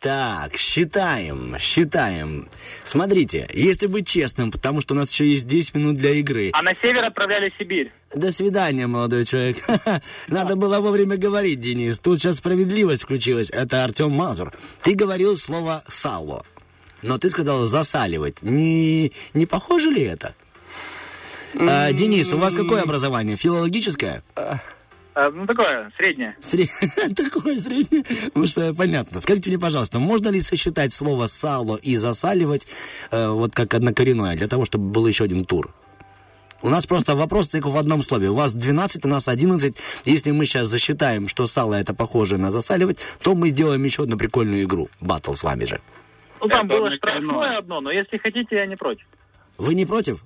Так, считаем, считаем. Смотрите, если быть честным, потому что у нас еще есть 10 минут для игры. А на север отправляли в Сибирь. До свидания, молодой человек. Надо было вовремя говорить, Денис. Тут сейчас справедливость включилась. Это Артем Мазур. Ты говорил слово «сало». Но ты сказал «засаливать». Не, не похоже ли это? А, Денис, у вас какое образование? Филологическое? А, ну, такое, среднее. Сре- Такое среднее. Ну что, понятно. Скажите мне, пожалуйста, можно ли сосчитать слово «сало» и «засаливать» э, вот как однокоренное, для того, чтобы был еще один тур? У нас просто вопрос только в одном слове. У вас 12, у нас 11. Если мы сейчас засчитаем, что сало это похоже на засаливать, то мы сделаем еще одну прикольную игру. Баттл с вами же. Ну, там Это было штрафное одно, но если хотите, я не против. Вы не против?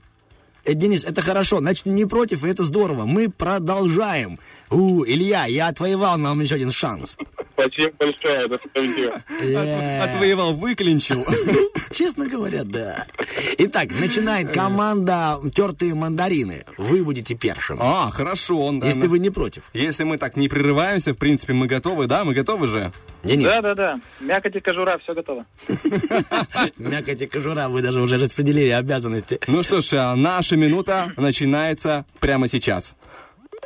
Э, Денис, это хорошо, значит, не против, и это здорово. Мы продолжаем. У, Илья, я отвоевал нам еще один шанс. Спасибо большое, это справедливо. Э, Отвоевал, выклинчил. Честно говоря, да. Итак, начинает команда «Тертые мандарины». Вы будете первым. А, хорошо. он, да, Если вы не против. Если мы так не прерываемся, в принципе, мы готовы, да? Мы готовы же? Денис, Да, да, да. Мякоть и кожура, все готово. мякоть и кожура, вы даже уже распределили обязанности. Ну что ж, а, наша минута начинается прямо сейчас.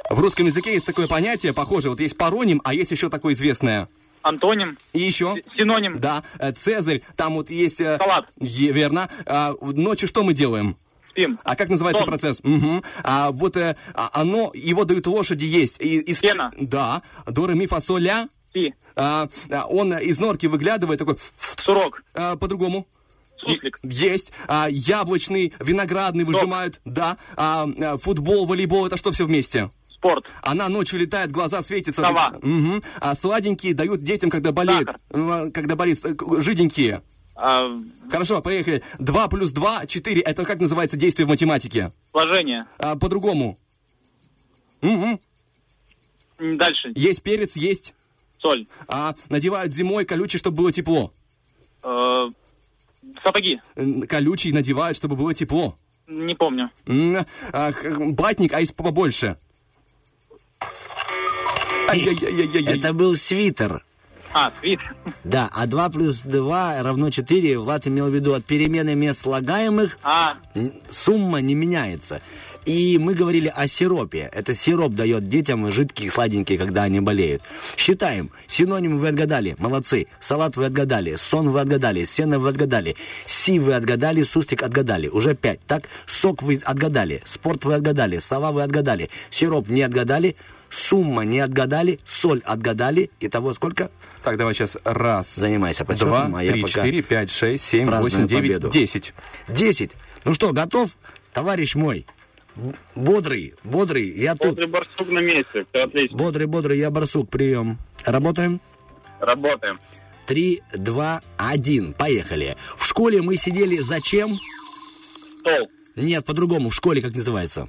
В русском языке есть такое понятие, похоже, вот есть пароним, а есть еще такое известное. Антоним, И еще? синоним, Да, э, Цезарь, там вот есть... э, салат, е- верно. А, ночью что мы делаем? спим, А как называется Сон. процесс? Мгм. А вот э, а, оно, его дают лошади есть. И- из Пена. Да. До, ре, ми, фа, соль, ля. пи, А, а, он из норки выглядывает такой... сурок, а, по-другому. суслик, Есть. А, яблочный, виноградный выжимают. Да. А, а, футбол, волейбол, это что все вместе? Спорт, Она ночью летает, глаза светятся. Сова. Мгм. А сладенькие дают детям, когда болеют. Э, Когда болеют, э, жиденькие. а, Хорошо, поехали. Два плюс два, четыре. Это как называется действие в математике? сложение. А, по-другому. М, Дальше, Есть перец, есть. соль, А, надевают зимой колючий, чтобы было тепло. э, сапоги, М, Колючий надевают, чтобы было тепло. не помню. А, Батник, а есть побольше. Это был свитер. А, свит, Да, а 2 плюс 2 равно 4. Влад имел в виду от перемены мест слагаемых а, сумма не меняется. И мы говорили о сиропе. Это сироп дает детям жидкие, сладенькие, когда они болеют. Считаем. Синонимы вы отгадали. Молодцы. Салат вы отгадали. Сон вы отгадали. Сено вы отгадали. Си вы отгадали. Сустик отгадали. Уже пять. Так? Сок вы отгадали. Спорт вы отгадали. Сова вы отгадали. Сироп не отгадали. Сумма не отгадали. Соль отгадали. Итого сколько? Так, давай сейчас. Раз, Занимайся подсчетом, два, а я три, пока четыре, пять, шесть, семь, праздную восемь, девять, победу. десять. Десять. Ну что, готов? Товарищ мой. Б- Бодрый, бодрый, я тут. бодрый барсук на месте, все отлично. Бодрый, бодрый, я барсук, прием. Работаем? Работаем. Три, два, один. Поехали. В школе мы сидели зачем? Стол, Нет, по-другому. В школе как называется?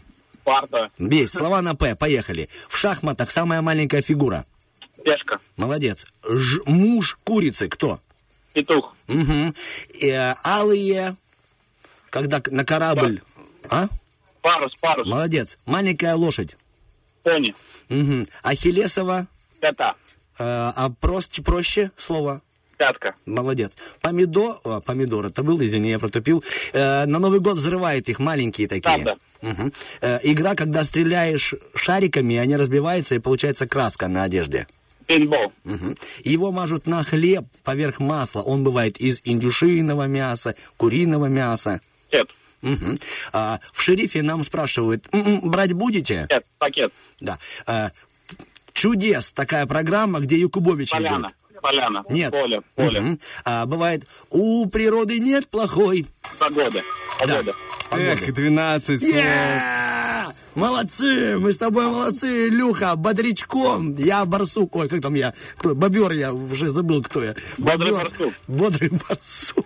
Парта, Есть. Слова на П. Поехали. В шахматах самая маленькая фигура. пешка, Молодец. Ж- муж курицы кто? петух, Угу. алые, когда на корабль. А? парус, парус, Молодец. Маленькая лошадь. пони, Угу. Ахиллесова. кота, э, а проще, проще слово. Пятка, Молодец. Помидор, а, помидор, это был, извини, я протупил. Э, на Новый год взрывают их маленькие такие. Правда. Мгм. Э, игра, когда стреляешь шариками, они разбиваются и получается краска на одежде. пейнтбол, Мгм. Его мажут на хлеб поверх масла. Он бывает из индюшиного мяса, куриного мяса. кет, Мгм. А, в шерифе нам спрашивают, «М-м, брать будете? кет, пакет, Да. А, чудес, такая программа, где Якубович поляна, поляна, Нет. поле, поле. А, бывает, у природы нет плохой. погода, погода. Эх, 12 слов. Yeah! Молодцы! Мы с тобой молодцы, Илюха, бодрячком. Я барсук. Ой, как там я? Кто? Бобер я уже забыл, кто я. Бодрый Бобер. барсук. Бодрый барсук.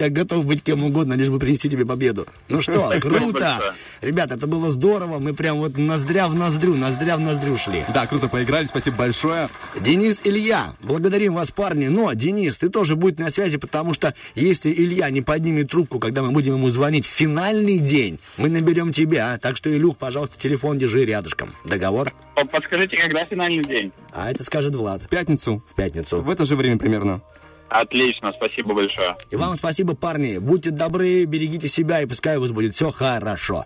Я готов быть кем угодно, лишь бы принести тебе победу. Ну что, круто. Ребята, это было здорово. Мы прям вот ноздря в ноздрю, ноздря в ноздрю шли. Да, круто поиграли, спасибо большое. Денис Илья, благодарим вас, парни. Но, Денис, ты тоже будь на связи, потому что если Илья не поднимет трубку, когда мы будем ему звонить в финальный день, мы наберем тебя. Так что, Илюх, пожалуйста, телефон держи рядышком. Договор? Подскажите, когда финальный день? А это скажет Влад. В пятницу. В пятницу. В это же время примерно. Отлично, спасибо большое. И вам спасибо, парни. Будьте добры, берегите себя, и пускай у вас будет все хорошо.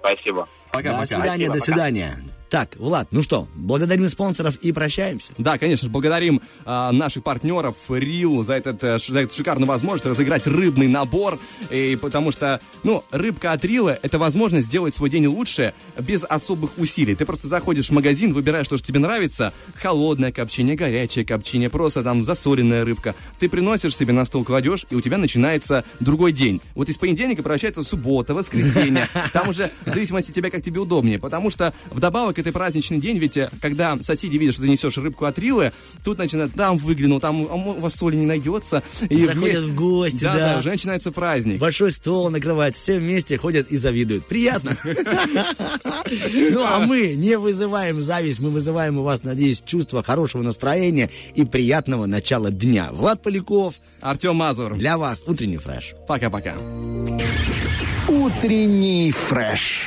Спасибо. Пока-пока. До свидания, Спасибо, до пока. свидания. Так, Влад, ну что, благодарим спонсоров и прощаемся. Да, конечно же, благодарим а, наших партнеров Рил за, этот, э, за эту шикарную возможность разыграть рыбный набор. И потому что, ну, рыбка от Рила — это возможность сделать свой день лучше без особых усилий. Ты просто заходишь в магазин, выбираешь то, что тебе нравится. Холодное копчение, горячее копчение, просто там засоленная рыбка. Ты приносишь себе на стол, кладешь, и у тебя начинается другой день. Вот из понедельника превращается суббота, воскресенье. Там уже в зависимости от тебя, как тебе удобнее. Потому что вдобавок это праздничный день, ведь э, когда соседи видят, что ты несешь рыбку от Рилы, тут начинают, там выглянул, там а у вас соли не найдется. И Заходят в гости, да. да. уже начинается праздник. Большой стол накрывается, все вместе ходят и завидуют. Приятно. Ну, а мы не вызываем зависть, мы вызываем у вас, надеюсь, чувство хорошего настроения и приятного начала дня. Влад Поляков. Артем Мазур. Для вас утренний фреш. Пока-пока. Утренний фреш.